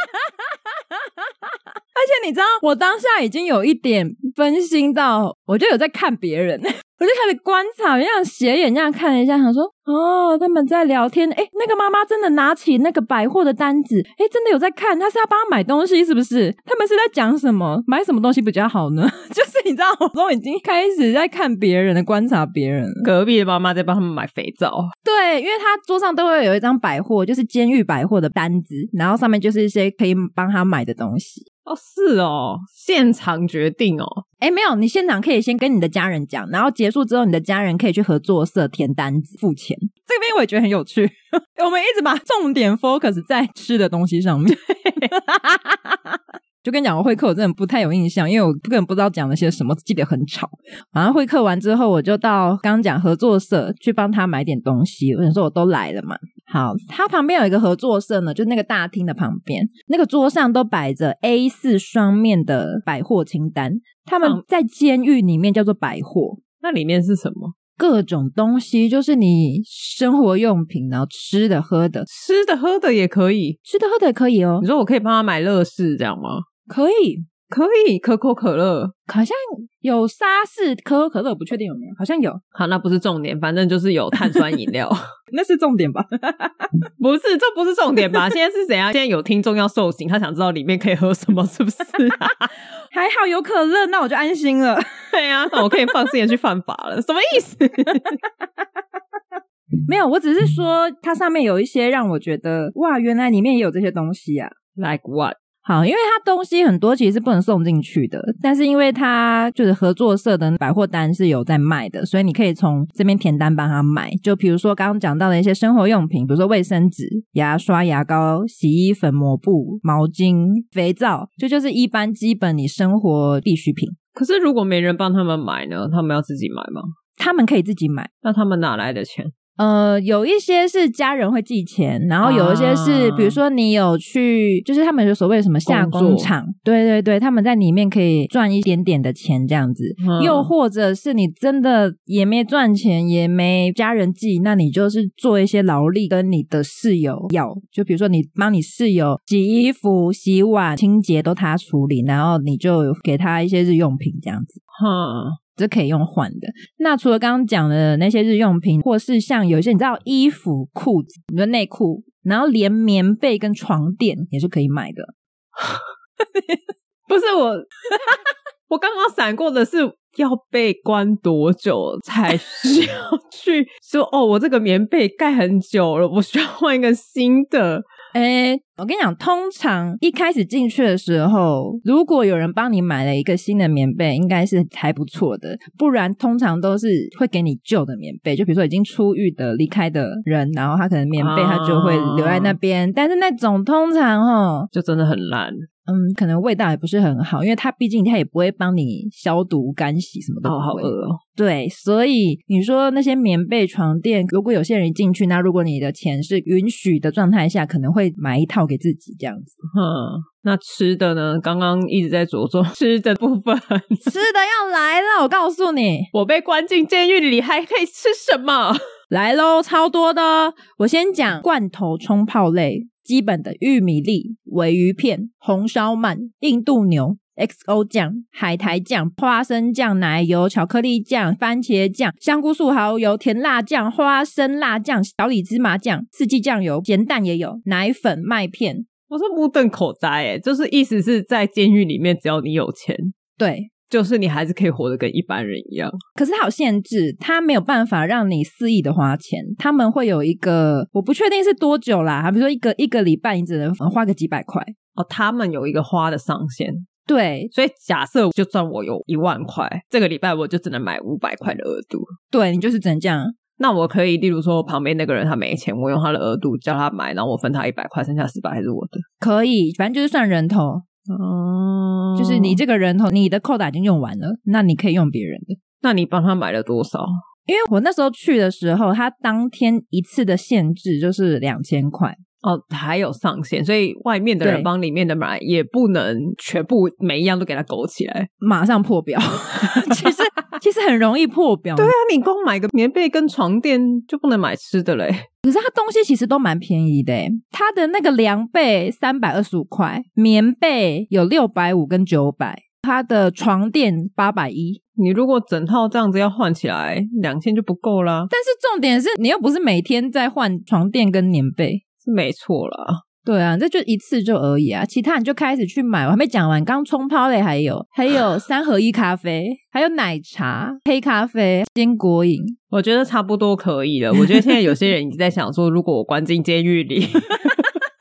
你知道，我当下已经有一点分心到，我就有在看别人。我就开始观察，这样斜眼这样看了一下，想说哦，他们在聊天。诶，那个妈妈真的拿起那个百货的单子，诶，真的有在看，他是要帮他买东西，是不是？他们是在讲什么？买什么东西比较好呢？就是你知道，我都已经开始在看别人的，观察别人。隔壁的妈妈在帮他们买肥皂。对，因为他桌上都会有一张百货，就是监狱百货的单子，然后上面就是一些可以帮他买的东西。哦，是哦，现场决定哦。哎，没有，你现场可以先跟你的家人讲，然后结束之后，你的家人可以去合作社填单子付钱。这边我也觉得很有趣，我们一直把重点 focus 在吃的东西上面。就跟你讲，我会客我真的不太有印象，因为我根本不知道讲了些什么，记得很吵。反正会客完之后，我就到刚刚讲合作社去帮他买点东西。我想说，我都来了嘛。好，他旁边有一个合作社呢，就那个大厅的旁边，那个桌上都摆着 A 四双面的百货清单。他们在监狱里面叫做百货，那里面是什么？各种东西，就是你生活用品，然后吃的、喝的，吃的、喝的也可以，吃的、喝的也可以哦。你说我可以帮他买乐事这样吗？可以。可以，可口可乐好像有沙士可口可乐，不确定有没有，好像有。好，那不是重点，反正就是有碳酸饮料，那是重点吧？不是，这不是重点吧？现在是怎样？现在有听众要受刑，他想知道里面可以喝什么，是不是？还好有可乐，那我就安心了。对呀、啊，那我可以放心的去犯法了。什么意思？没有，我只是说它上面有一些让我觉得哇，原来里面也有这些东西啊。Like what？好，因为它东西很多，其实是不能送进去的。但是因为它就是合作社的百货单是有在卖的，所以你可以从这边填单帮他买。就比如说刚刚讲到的一些生活用品，比如说卫生纸、牙刷、牙膏、洗衣粉、抹布、毛巾、肥皂，就就是一般基本你生活必需品。可是如果没人帮他们买呢？他们要自己买吗？他们可以自己买。那他们哪来的钱？呃，有一些是家人会寄钱，然后有一些是，啊、比如说你有去，就是他们有所谓的什么下工厂，工对对对，他们在里面可以赚一点点的钱这样子。嗯、又或者是你真的也没赚钱，也没家人寄，那你就是做一些劳力，跟你的室友要，就比如说你帮你室友洗衣服、洗碗、清洁都他处理，然后你就给他一些日用品这样子。哈。这可以用换的。那除了刚刚讲的那些日用品，或是像有一些你知道衣服、裤子，比如内裤，然后连棉被跟床垫也是可以买的。不是我，我刚刚闪过的是要被关多久才需要去说哦，我这个棉被盖很久了，我需要换一个新的。诶，我跟你讲，通常一开始进去的时候，如果有人帮你买了一个新的棉被，应该是还不错的。不然，通常都是会给你旧的棉被。就比如说已经出狱的、离开的人，然后他可能棉被他就会留在那边。啊、但是那种通常哦，就真的很烂。嗯，可能味道也不是很好，因为它毕竟它也不会帮你消毒、干洗什么的。哦，好饿哦。对，所以你说那些棉被、床垫，如果有些人进去，那如果你的钱是允许的状态下，可能会买一套给自己这样子。嗯，那吃的呢？刚刚一直在着重 吃的部分，吃的要来了。我告诉你，我被关进监狱里还可以吃什么？来喽，超多的。我先讲罐头冲泡类。基本的玉米粒、尾鱼片、红烧鳗、印度牛、XO 酱、海苔酱、花生酱、奶油、巧克力酱、番茄酱、香菇素蚝油、甜辣酱、花生辣酱、小李芝麻酱、四季酱油、咸蛋也有、奶粉、麦片。我是目瞪口呆诶，就是意思是在监狱里面，只要你有钱，对。就是你还是可以活得跟一般人一样，可是它有限制，它没有办法让你肆意的花钱。他们会有一个，我不确定是多久啦，比如说一个一个礼拜，你只能花个几百块哦。他们有一个花的上限，对，所以假设就算我有一万块，这个礼拜我就只能买五百块的额度。对，你就是只能这样。那我可以，例如说旁边那个人他没钱，我用他的额度叫他买，然后我分他一百块，剩下四百还是我的。可以，反正就是算人头。哦，就是你这个人头，你的扣打已经用完了，那你可以用别人的。那你帮他买了多少？因为我那时候去的时候，他当天一次的限制就是两千块哦，还有上限，所以外面的人帮里面的买也不能全部每一样都给它勾起来，马上破表。其实其实很容易破表。对啊，你光买个棉被跟床垫就不能买吃的嘞。可是它东西其实都蛮便宜的，它的那个凉被三百二十五块，棉被有六百五跟九百，它的床垫八百一。你如果整套这样子要换起来，两千就不够啦。但是重点是你又不是每天在换床垫跟棉被，是没错啦。对啊，这就一次就而已啊，其他你就开始去买。我还没讲完，刚冲泡类还有还有 三合一咖啡，还有奶茶、黑咖啡、坚果饮，我觉得差不多可以了。我觉得现在有些人已经在想说，如果我关进监狱里，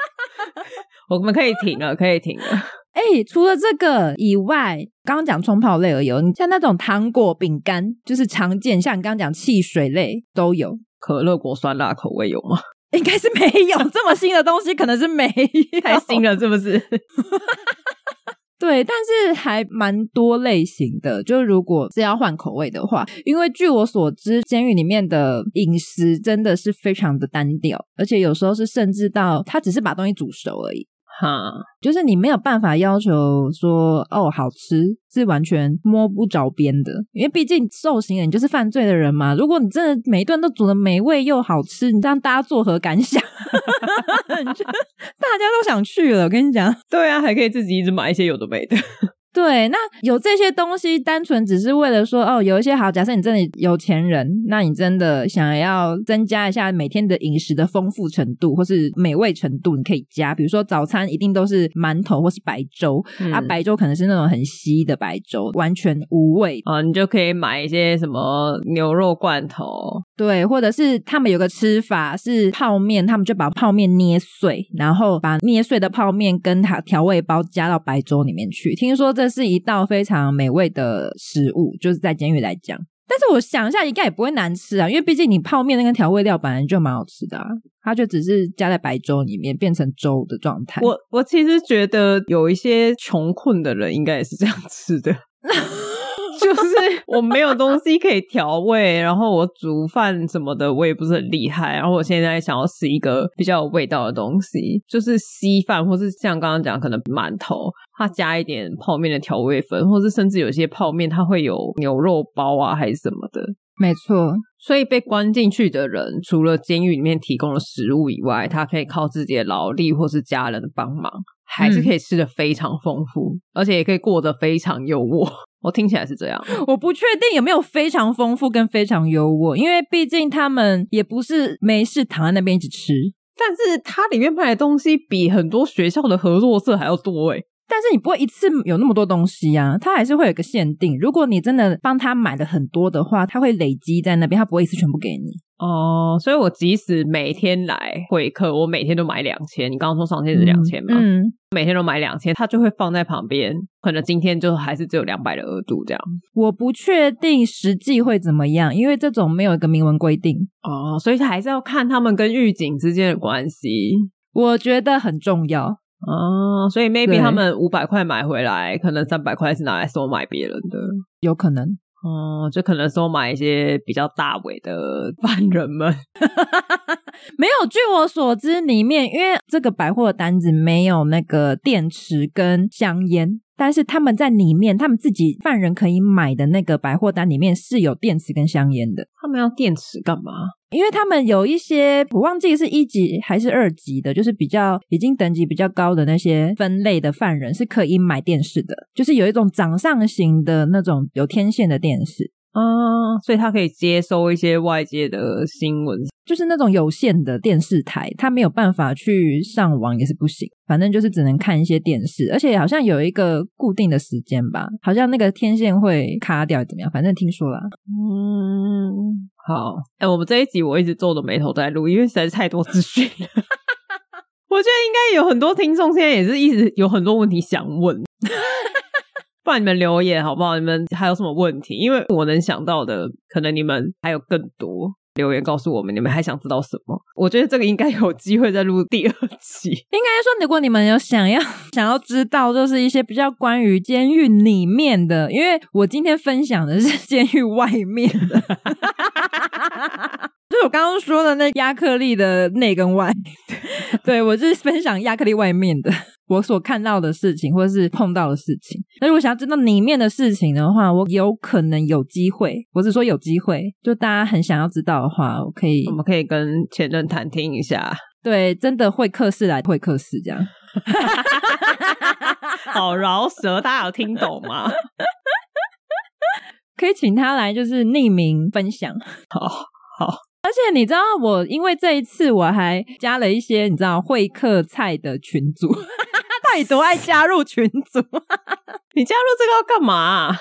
我们可以停了，可以停了。哎、欸，除了这个以外，刚刚讲冲泡类而已，你像那种糖果、饼干，就是常见，像你刚刚讲汽水类都有，可乐果酸辣口味有吗？应该是没有这么新的东西，可能是没有太新了，是不是？对，但是还蛮多类型的。就是如果是要换口味的话，因为据我所知，监狱里面的饮食真的是非常的单调，而且有时候是甚至到他只是把东西煮熟而已。哈，就是你没有办法要求说哦好吃是完全摸不着边的，因为毕竟受刑人就是犯罪的人嘛。如果你真的每一顿都煮的美味又好吃，你这样大家作何感想？大家都想去了，我跟你讲。对啊，还可以自己一直买一些有的没的。对，那有这些东西，单纯只是为了说哦，有一些好。假设你真的有钱人，那你真的想要增加一下每天的饮食的丰富程度，或是美味程度，你可以加。比如说早餐一定都是馒头或是白粥，嗯、啊，白粥可能是那种很稀的白粥，完全无味啊，你就可以买一些什么牛肉罐头，对，或者是他们有个吃法是泡面，他们就把泡面捏碎，然后把捏碎的泡面跟它调味包加到白粥里面去。听说这。这是一道非常美味的食物，就是在监狱来讲。但是我想一下，应该也不会难吃啊，因为毕竟你泡面那个调味料本来就蛮好吃的啊，它就只是加在白粥里面变成粥的状态。我我其实觉得有一些穷困的人应该也是这样吃的。就是我没有东西可以调味，然后我煮饭什么的我也不是很厉害，然后我现在想要吃一个比较有味道的东西，就是稀饭，或是像刚刚讲可能馒头，它加一点泡面的调味粉，或是甚至有些泡面它会有牛肉包啊还是什么的。没错，所以被关进去的人，除了监狱里面提供的食物以外，他可以靠自己的劳力或是家人的帮忙，还是可以吃的非常丰富，嗯、而且也可以过得非常优渥。我听起来是这样，我不确定有没有非常丰富跟非常优渥，因为毕竟他们也不是没事躺在那边一直吃，但是它里面卖的东西比很多学校的合作社还要多诶。但是你不会一次有那么多东西啊，它还是会有一个限定。如果你真的帮他买了很多的话，他会累积在那边，他不会一次全部给你。哦，所以我即使每天来会客，我每天都买两千。你刚刚说上限是两千嘛？嗯，每天都买两千，他就会放在旁边。可能今天就还是只有两百的额度这样。我不确定实际会怎么样，因为这种没有一个明文规定。哦，所以还是要看他们跟狱警之间的关系。我觉得很重要哦，所以 maybe 他们五百块买回来，可能三百块是拿来收买别人的，有可能。哦，就可能收买一些比较大尾的犯人们，没有。据我所知，里面因为这个百货的单子没有那个电池跟香烟，但是他们在里面，他们自己犯人可以买的那个百货单里面是有电池跟香烟的。他们要电池干嘛？因为他们有一些，我忘记是一级还是二级的，就是比较已经等级比较高的那些分类的犯人是可以买电视的，就是有一种掌上型的那种有天线的电视啊，所以他可以接收一些外界的新闻，就是那种有线的电视台，他没有办法去上网也是不行，反正就是只能看一些电视，而且好像有一个固定的时间吧，好像那个天线会卡掉怎么样，反正听说了，嗯。好，哎、欸，我们这一集我一直皱着眉头在录，因为实在是太多资讯了。我觉得应该有很多听众现在也是一直有很多问题想问，不然你们留言好不好？你们还有什么问题？因为我能想到的，可能你们还有更多。留言告诉我们，你们还想知道什么？我觉得这个应该有机会再录第二期。应该说，如果你们有想要想要知道，就是一些比较关于监狱里面的，因为我今天分享的是监狱外面的，就是我刚刚说的那亚克力的内跟外。对，我就是分享亚克力外面的。我所看到的事情，或者是碰到的事情。那如果想要知道里面的事情的话，我有可能有机会。我是说有机会，就大家很想要知道的话，我可以，我们可以跟前任谈听一下。对，真的会客室来会客室这样。好饶舌，大家有听懂吗？可以请他来，就是匿名分享。好好。而且你知道，我因为这一次我还加了一些你知道会客菜的群组，到底多爱加入群组。你加入这个要干嘛？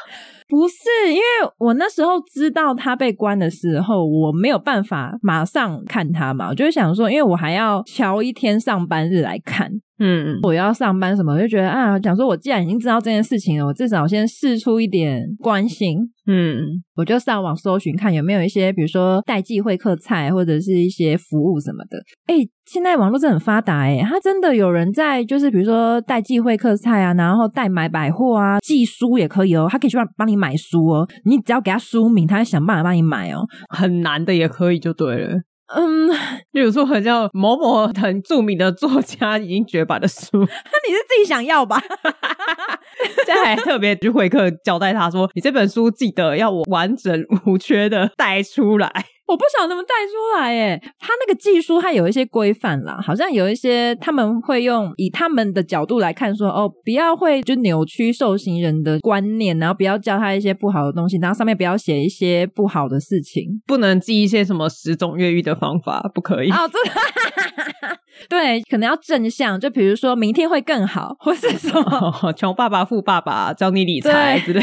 不是，因为我那时候知道他被关的时候，我没有办法马上看他嘛，我就想说，因为我还要挑一天上班日来看。嗯，我要上班什么，我就觉得啊，讲说我既然已经知道这件事情了，我至少先试出一点关心。嗯，我就上网搜寻看有没有一些，比如说代寄会客菜或者是一些服务什么的。哎，现在网络真的很发达，哎，他真的有人在，就是比如说代寄会客菜啊，然后代买百货啊，寄书也可以哦，他可以去帮帮你买书哦，你只要给他书名，他会想办法帮你买哦。很难的也可以就对了。嗯，例如说叫某某很著名的作家已经绝版的书，那你是自己想要吧？现在还特别去会客交代他说：“你这本书记得要我完整无缺的带出来。”我不晓得怎么带出来耶，他那个技术它有一些规范啦，好像有一些他们会用以他们的角度来看说，哦，不要会就扭曲受刑人的观念，然后不要教他一些不好的东西，然后上面不要写一些不好的事情，不能记一些什么十种越狱的方法，不可以。哦，真的，对，可能要正向，就比如说明天会更好，或是什么。穷、哦、爸爸富爸爸教你理财之类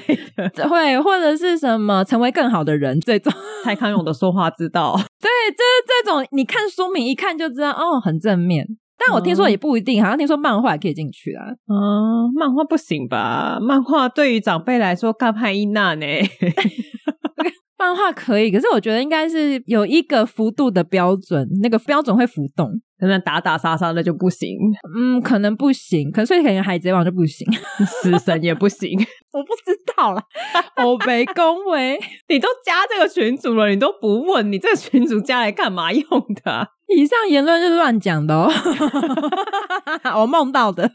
的，会或者是什么成为更好的人，最终。蔡康永的说话。知道，对，就是这种，你看书名一看就知道，哦，很正面。但我听说也不一定，嗯、好像听说漫画也可以进去啊。嗯，漫画不行吧？漫画对于长辈来说，干派伊娜呢？漫画可以，可是我觉得应该是有一个幅度的标准，那个标准会浮动。可能打打杀杀的就不行，嗯，可能不行，可能所以可能海贼王就不行，死神也不行，我不知道啦。欧北恭维，你都加这个群主了，你都不问，你这个群主加来干嘛用的啊？以上言论是乱讲的哦，我梦到的。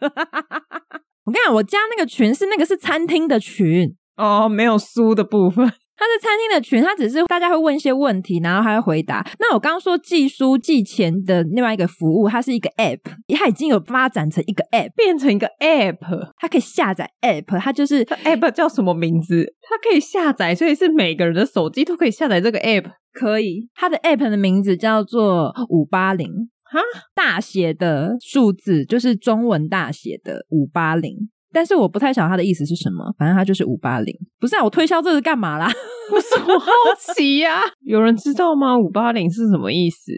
我跟你讲，我加那个群是那个是餐厅的群哦，没有书的部分。它是餐厅的群，它只是大家会问一些问题，然后他会回答。那我刚刚说寄书寄钱的另外一个服务，它是一个 App，它已经有发展成一个 App，变成一个 App，它可以下载 App，它就是它 App 叫什么名字？它可以下载，所以是每个人的手机都可以下载这个 App，可以。它的 App 的名字叫做五八零，哈，大写的数字就是中文大写的五八零。但是我不太晓得他的意思是什么，反正他就是五八零。不是啊，我推销这个干嘛啦？不是我好奇呀、啊，有人知道吗？五八零是什么意思？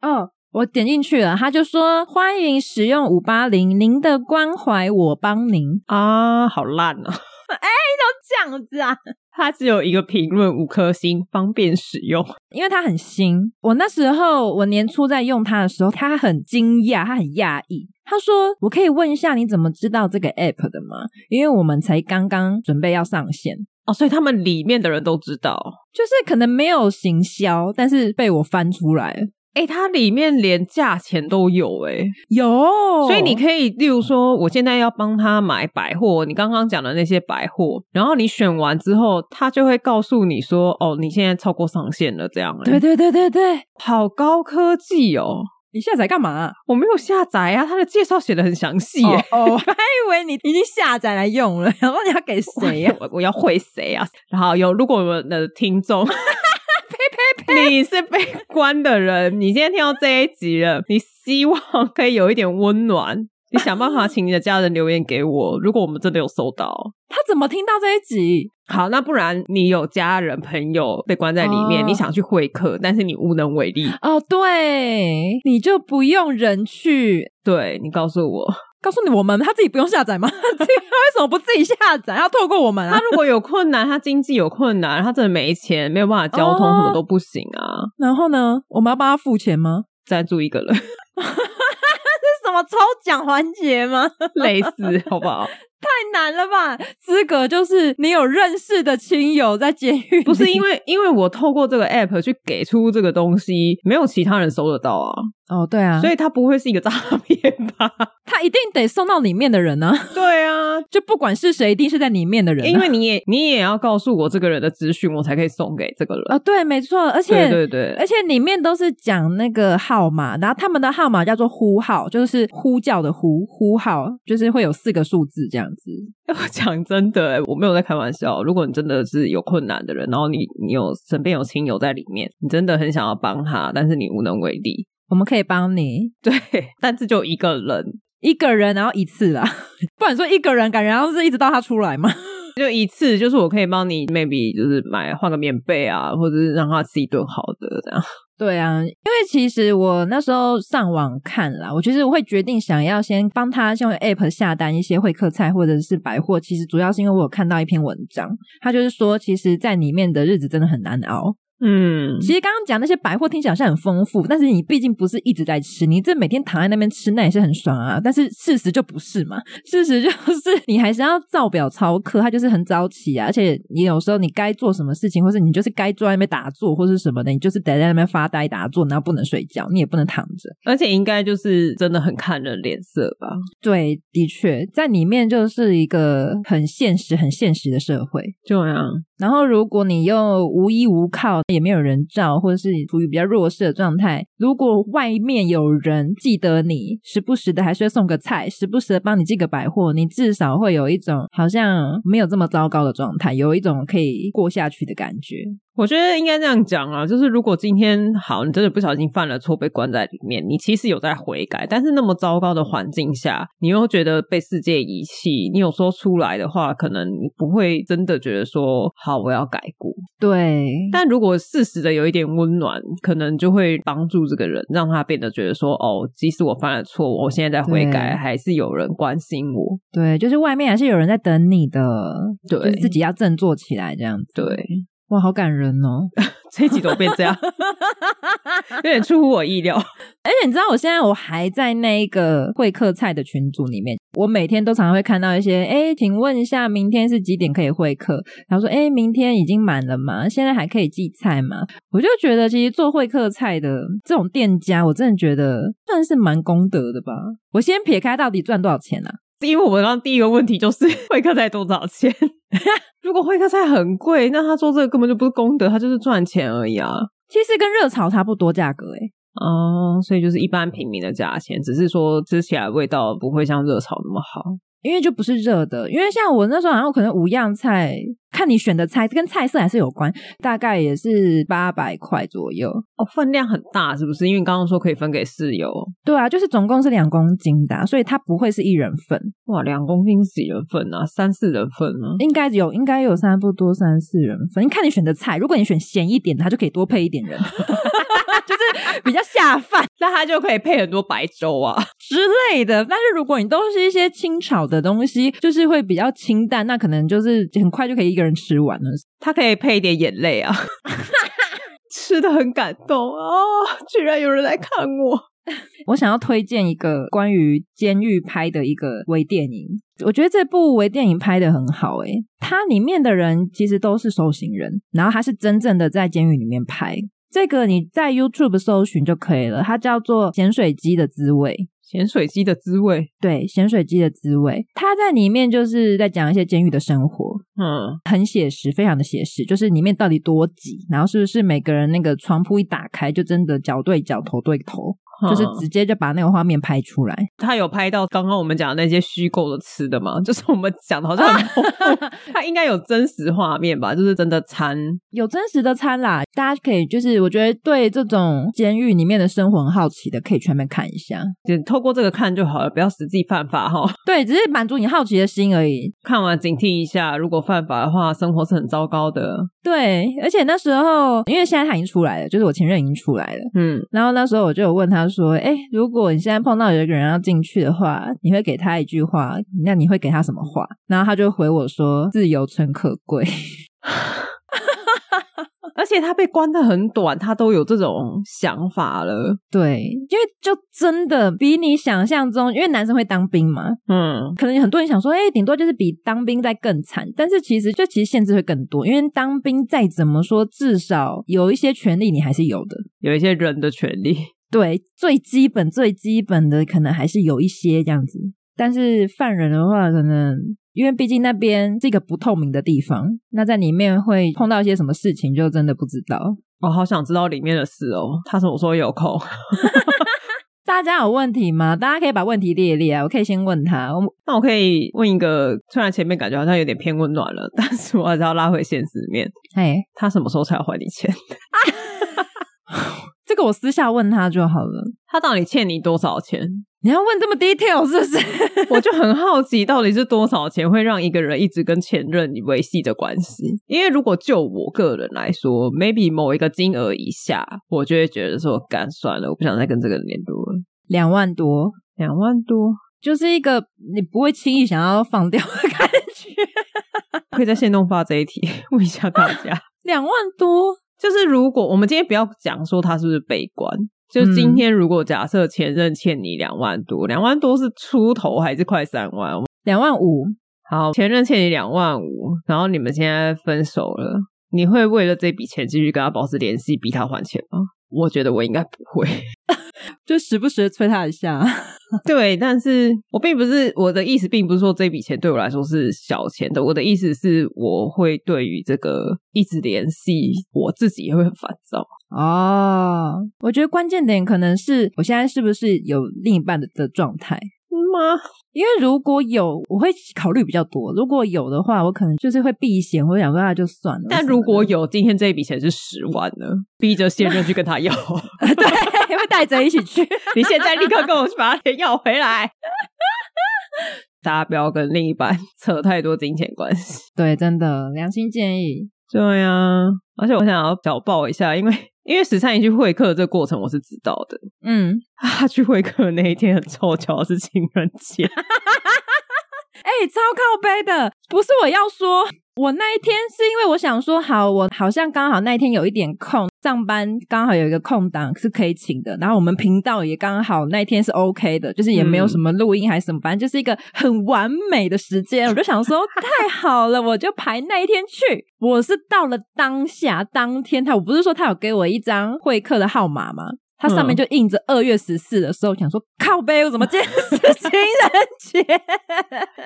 哦，我点进去了，他就说欢迎使用五八零，您的关怀我帮您啊，好烂啊！哎，都这样子啊？它只有一个评论，五颗星，方便使用，因为它很新。我那时候我年初在用它的时候，它很惊讶，它很讶异。他说：“我可以问一下，你怎么知道这个 app 的吗？因为我们才刚刚准备要上线哦，所以他们里面的人都知道，就是可能没有行销，但是被我翻出来。”哎，它里面连价钱都有哎，有，所以你可以，例如说，我现在要帮他买百货，你刚刚讲的那些百货，然后你选完之后，他就会告诉你说，哦，你现在超过上限了，这样。对对对对对，好高科技哦！你下载干嘛？我没有下载啊，他的介绍写的很详细耶。哦，我还以为你已经下载来用了，然后你要给谁呀？我我要会谁啊？然后有，如果我们的听众。你是被关的人，你今天听到这一集了，你希望可以有一点温暖，你想办法请你的家人留言给我。如果我们真的有收到，他怎么听到这一集？好，那不然你有家人朋友被关在里面，哦、你想去会客，但是你无能为力。哦，对，你就不用人去，对，你告诉我。告诉你，我们他自己不用下载吗？他为什么不自己下载？要透过我们啊？他如果有困难，他经济有困难，他真的没钱，没有办法交通，什么都不行啊。然后呢？我们要帮他付钱吗？赞助一个人？那是什么抽奖环节吗？类似，好不好？太难了吧？资格就是你有认识的亲友在监狱，不是因为 因为我透过这个 app 去给出这个东西，没有其他人收得到啊。哦，对啊，所以他不会是一个诈骗吧？他一定得送到里面的人呢、啊。对啊，就不管是谁，一定是在里面的人、啊。因为你也你也要告诉我这个人的资讯，我才可以送给这个人。啊、哦，对，没错，而且对对对，而且里面都是讲那个号码，然后他们的号码叫做呼号，就是呼叫的呼呼号，就是会有四个数字这样子。我讲真的，我没有在开玩笑。如果你真的是有困难的人，然后你你有身边有亲友在里面，你真的很想要帮他，但是你无能为力。我们可以帮你，对，但是就一个人，一个人，然后一次啦，不然说一个人，感觉然后是一直到他出来嘛，就一次，就是我可以帮你，maybe 就是买换个棉被啊，或者是让他吃一顿好的这样。对啊，因为其实我那时候上网看啦，我其实我会决定想要先帮他用 app 下单一些会客菜或者是百货，其实主要是因为我有看到一篇文章，他就是说，其实在里面的日子真的很难熬。嗯，其实刚刚讲那些百货听起来很丰富，但是你毕竟不是一直在吃，你这每天躺在那边吃，那也是很爽啊。但是事实就不是嘛，事实就是你还是要照表操课，它就是很早起啊，而且你有时候你该做什么事情，或是你就是该坐在那边打坐或是什么的，你就是得在那边发呆打坐，然后不能睡觉，你也不能躺着，而且应该就是真的很看人脸色吧？对，的确在里面就是一个很现实、很现实的社会，就这样。然后如果你又无依无靠，也没有人照，或者是处于比较弱势的状态，如果外面有人记得你，时不时的还是要送个菜，时不时的帮你寄个百货，你至少会有一种好像没有这么糟糕的状态，有一种可以过下去的感觉。我觉得应该这样讲啊，就是如果今天好，你真的不小心犯了错，被关在里面，你其实有在悔改，但是那么糟糕的环境下，你又觉得被世界遗弃，你有说出来的话，可能你不会真的觉得说好，我要改过。对，但如果适时的有一点温暖，可能就会帮助这个人，让他变得觉得说，哦，即使我犯了错，我现在在悔改，还是有人关心我。对，就是外面还是有人在等你的，对，就是自己要振作起来，这样子。对。哇，好感人哦！这一集都变这样，有点出乎我意料。而且你知道，我现在我还在那个会客菜的群组里面，我每天都常常会看到一些，哎，请问一下，明天是几点可以会客？然后说，哎，明天已经满了吗？现在还可以寄菜吗？我就觉得，其实做会客菜的这种店家，我真的觉得算是蛮功德的吧。我先撇开到底赚多少钱啊？因为我们刚刚第一个问题就是 会客菜多少钱？如果会客菜很贵，那他做这个根本就不是功德，他就是赚钱而已啊。其实跟热炒差不多价格诶。哦，所以就是一般平民的价钱，只是说吃起来味道不会像热炒那么好。因为就不是热的，因为像我那时候好像可能五样菜，看你选的菜跟菜色还是有关，大概也是八百块左右。哦，分量很大是不是？因为刚刚说可以分给室友。对啊，就是总共是两公斤的，所以它不会是一人份。哇，两公斤几人份啊？三四人份啊？应该有，应该有差不多三四人份。你看你选的菜，如果你选咸一点，它就可以多配一点人。就 是 比较下饭，那它就可以配很多白粥啊 之类的。但是如果你都是一些清炒的东西，就是会比较清淡，那可能就是很快就可以一个人吃完了。它可以配一点眼泪啊，吃的很感动哦，居然有人来看我。我想要推荐一个关于监狱拍的一个微电影，我觉得这部微电影拍的很好。诶，它里面的人其实都是受刑人，然后他是真正的在监狱里面拍。这个你在 YouTube 搜寻就可以了，它叫做《咸水鸡的滋味》。咸水鸡的滋味，对，咸水鸡的滋味。它在里面就是在讲一些监狱的生活，嗯，很写实，非常的写实。就是里面到底多挤，然后是不是每个人那个床铺一打开，就真的脚对脚，头对头。就是直接就把那个画面拍出来。他有拍到刚刚我们讲的那些虚构的吃的吗？就是我们讲的好像 他应该有真实画面吧？就是真的餐，有真实的餐啦。大家可以就是我觉得对这种监狱里面的生活很好奇的，可以全面看一下。就透过这个看就好了，不要实际犯法哈。对，只是满足你好奇的心而已。看完警惕一下，如果犯法的话，生活是很糟糕的。对，而且那时候因为现在他已经出来了，就是我前任已经出来了。嗯，然后那时候我就有问他。说，哎，如果你现在碰到有一个人要进去的话，你会给他一句话，那你会给他什么话？然后他就回我说：“自由诚可贵。” 而且他被关的很短，他都有这种想法了。对，因为就真的比你想象中，因为男生会当兵嘛，嗯，可能很多人想说，哎，顶多就是比当兵再更惨，但是其实就其实限制会更多，因为当兵再怎么说，至少有一些权利你还是有的，有一些人的权利。对，最基本、最基本的可能还是有一些这样子，但是犯人的话，可能因为毕竟那边是一个不透明的地方，那在里面会碰到一些什么事情，就真的不知道。我好想知道里面的事哦。他什么时候有空？大家有问题吗？大家可以把问题列一列啊，我可以先问他。我那我可以问一个，虽然前面感觉好像有点偏温暖了，但是我还是要拉回现实面。哎，他什么时候才要还你钱？这个我私下问他就好了。他到底欠你多少钱？你要问这么 detail 是不是？我就很好奇，到底是多少钱会让一个人一直跟前任维系着关系？因为如果就我个人来说，maybe 某一个金额以下，我就会觉得说，干算了，我不想再跟这个人联络了。两万多，两万多，就是一个你不会轻易想要放掉的感觉。可以在线动发这一题，问一下大家，两万多。就是如果我们今天不要讲说他是不是悲观，就今天如果假设前任欠你两万多，两万多是出头还是快三万？两万五。好，前任欠你两万五，然后你们现在分手了，你会为了这笔钱继续跟他保持联系，逼他还钱吗？我觉得我应该不会，就时不时的催他一下。对，但是我并不是我的意思，并不是说这笔钱对我来说是小钱的。我的意思是，我会对于这个一直联系，我自己也会很烦躁。哦，我觉得关键点可能是我现在是不是有另一半的的状态。吗？因为如果有，我会考虑比较多。如果有的话，我可能就是会避嫌，我想说那就算了。但如果有，今天这一笔钱是十万呢？逼着现任去跟他要，对，会带着一起去。你现在立刻跟我去把钱要回来。大家不要跟另一半扯太多金钱关系。对，真的，良心建议。对呀、啊，而且我想要小爆一下，因为。因为十三姨去会客这个过程我是知道的，嗯，他去会客那一天很凑巧是情人节，哎、欸，超靠背的，不是我要说。我那一天是因为我想说，好，我好像刚好那一天有一点空，上班刚好有一个空档是可以请的，然后我们频道也刚好那一天是 OK 的，就是也没有什么录音还是什么，反正就是一个很完美的时间，我就想说 太好了，我就排那一天去。我是到了当下当天，他我不是说他有给我一张会客的号码吗？它上面就印着二月十四的时候，想说靠背，我怎么今天是情人节？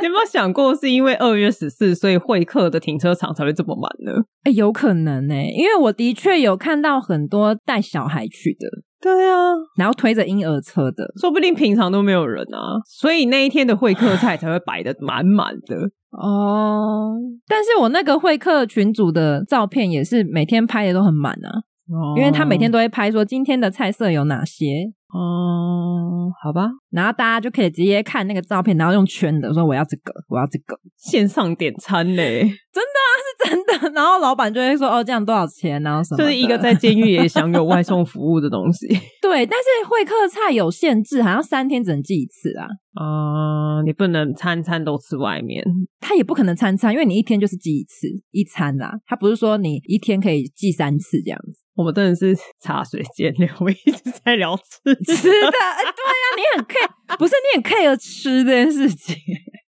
你有没有想过，是因为二月十四，所以会客的停车场才会这么满呢？哎、欸，有可能呢、欸，因为我的确有看到很多带小孩去的，对啊，然后推着婴儿车的，说不定平常都没有人啊，所以那一天的会客菜才会摆的满满的哦。但是我那个会客群组的照片也是每天拍的都很满啊。因为他每天都会拍说今天的菜色有哪些哦，好吧，然后大家就可以直接看那个照片，然后用圈的说我要这个，我要这个，线上点餐嘞，真的啊，是真的。然后老板就会说哦，这样多少钱，然后什么，就是一个在监狱也享有外送服务的东西。对，但是会客菜有限制，好像三天只能寄一次啊。啊、呃，你不能餐餐都吃外面，他也不可能餐餐，因为你一天就是寄一次一餐啦。他不是说你一天可以寄三次这样子。我们真的是茶水间，我们一直在聊吃吃 的。哎，对呀、啊，你很 care，不是你很 care 吃这件事情。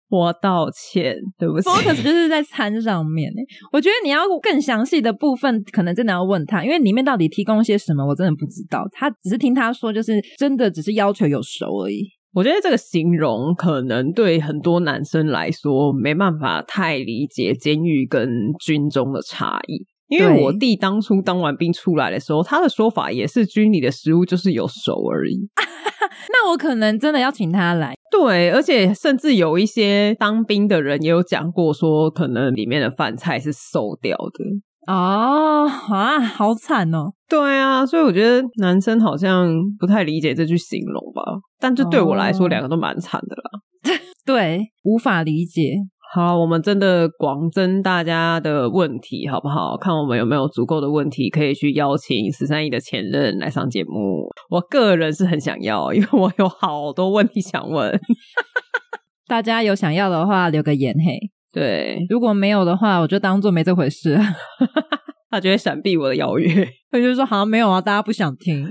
我道歉，对不起。focus 就是在餐上面。我觉得你要更详细的部分，可能真的要问他，因为里面到底提供些什么，我真的不知道。他只是听他说，就是真的只是要求有熟而已。我觉得这个形容可能对很多男生来说没办法太理解监狱跟军中的差异。因为我弟当初当完兵出来的时候，他的说法也是军里的食物就是有熟而已。那我可能真的要请他来。对，而且甚至有一些当兵的人也有讲过，说可能里面的饭菜是馊掉的。哦啊，好惨哦！对啊，所以我觉得男生好像不太理解这句形容吧。但这对我来说，两个都蛮惨的啦。对，无法理解。好，我们真的广征大家的问题，好不好？看我们有没有足够的问题可以去邀请十三亿的前任来上节目。我个人是很想要，因为我有好多问题想问。大家有想要的话，留个言嘿。对，如果没有的话，我就当做没这回事。他就会闪避我的邀约，他就说好像没有啊，大家不想听。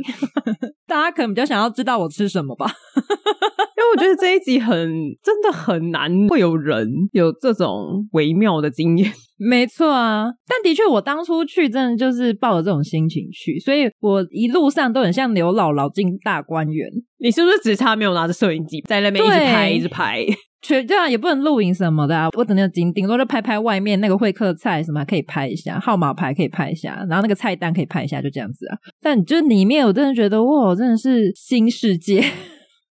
大家可能比较想要知道我吃什么吧。因为我觉得这一集很真的很难会有人有这种微妙的经验。没错啊，但的确我当初去真的就是抱着这种心情去，所以我一路上都很像刘姥姥进大观园。你是不是只差没有拿着摄影机在那边一直拍一直拍？全对啊也不能露营什么的啊！我等那个顶顶多就拍拍外面那个会客菜什么可以拍一下，号码牌可以拍一下，然后那个菜单可以拍一下，就这样子啊。但就是里面我真的觉得哇，真的是新世界。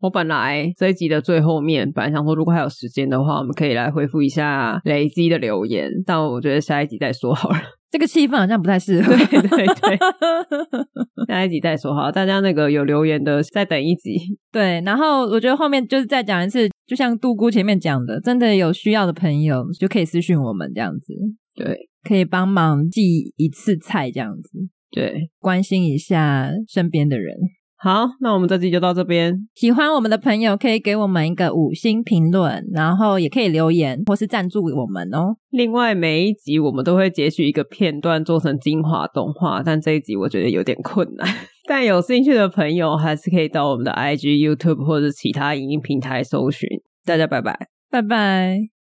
我本来这一集的最后面，本来想说如果还有时间的话，我们可以来回复一下累积的留言，但我觉得下一集再说好了。这个气氛好像不太适合。对对对，下一集再说好。大家那个有留言的，再等一集。对，然后我觉得后面就是再讲一次，就像杜姑前面讲的，真的有需要的朋友就可以私讯我们这样子。对，可以帮忙寄一次菜这样子。对，关心一下身边的人。好，那我们这集就到这边。喜欢我们的朋友可以给我们一个五星评论，然后也可以留言或是赞助我们哦。另外，每一集我们都会截取一个片段做成精华动画，但这一集我觉得有点困难。但有兴趣的朋友还是可以到我们的 IG、YouTube 或者其他影音平台搜寻。大家拜拜，拜拜。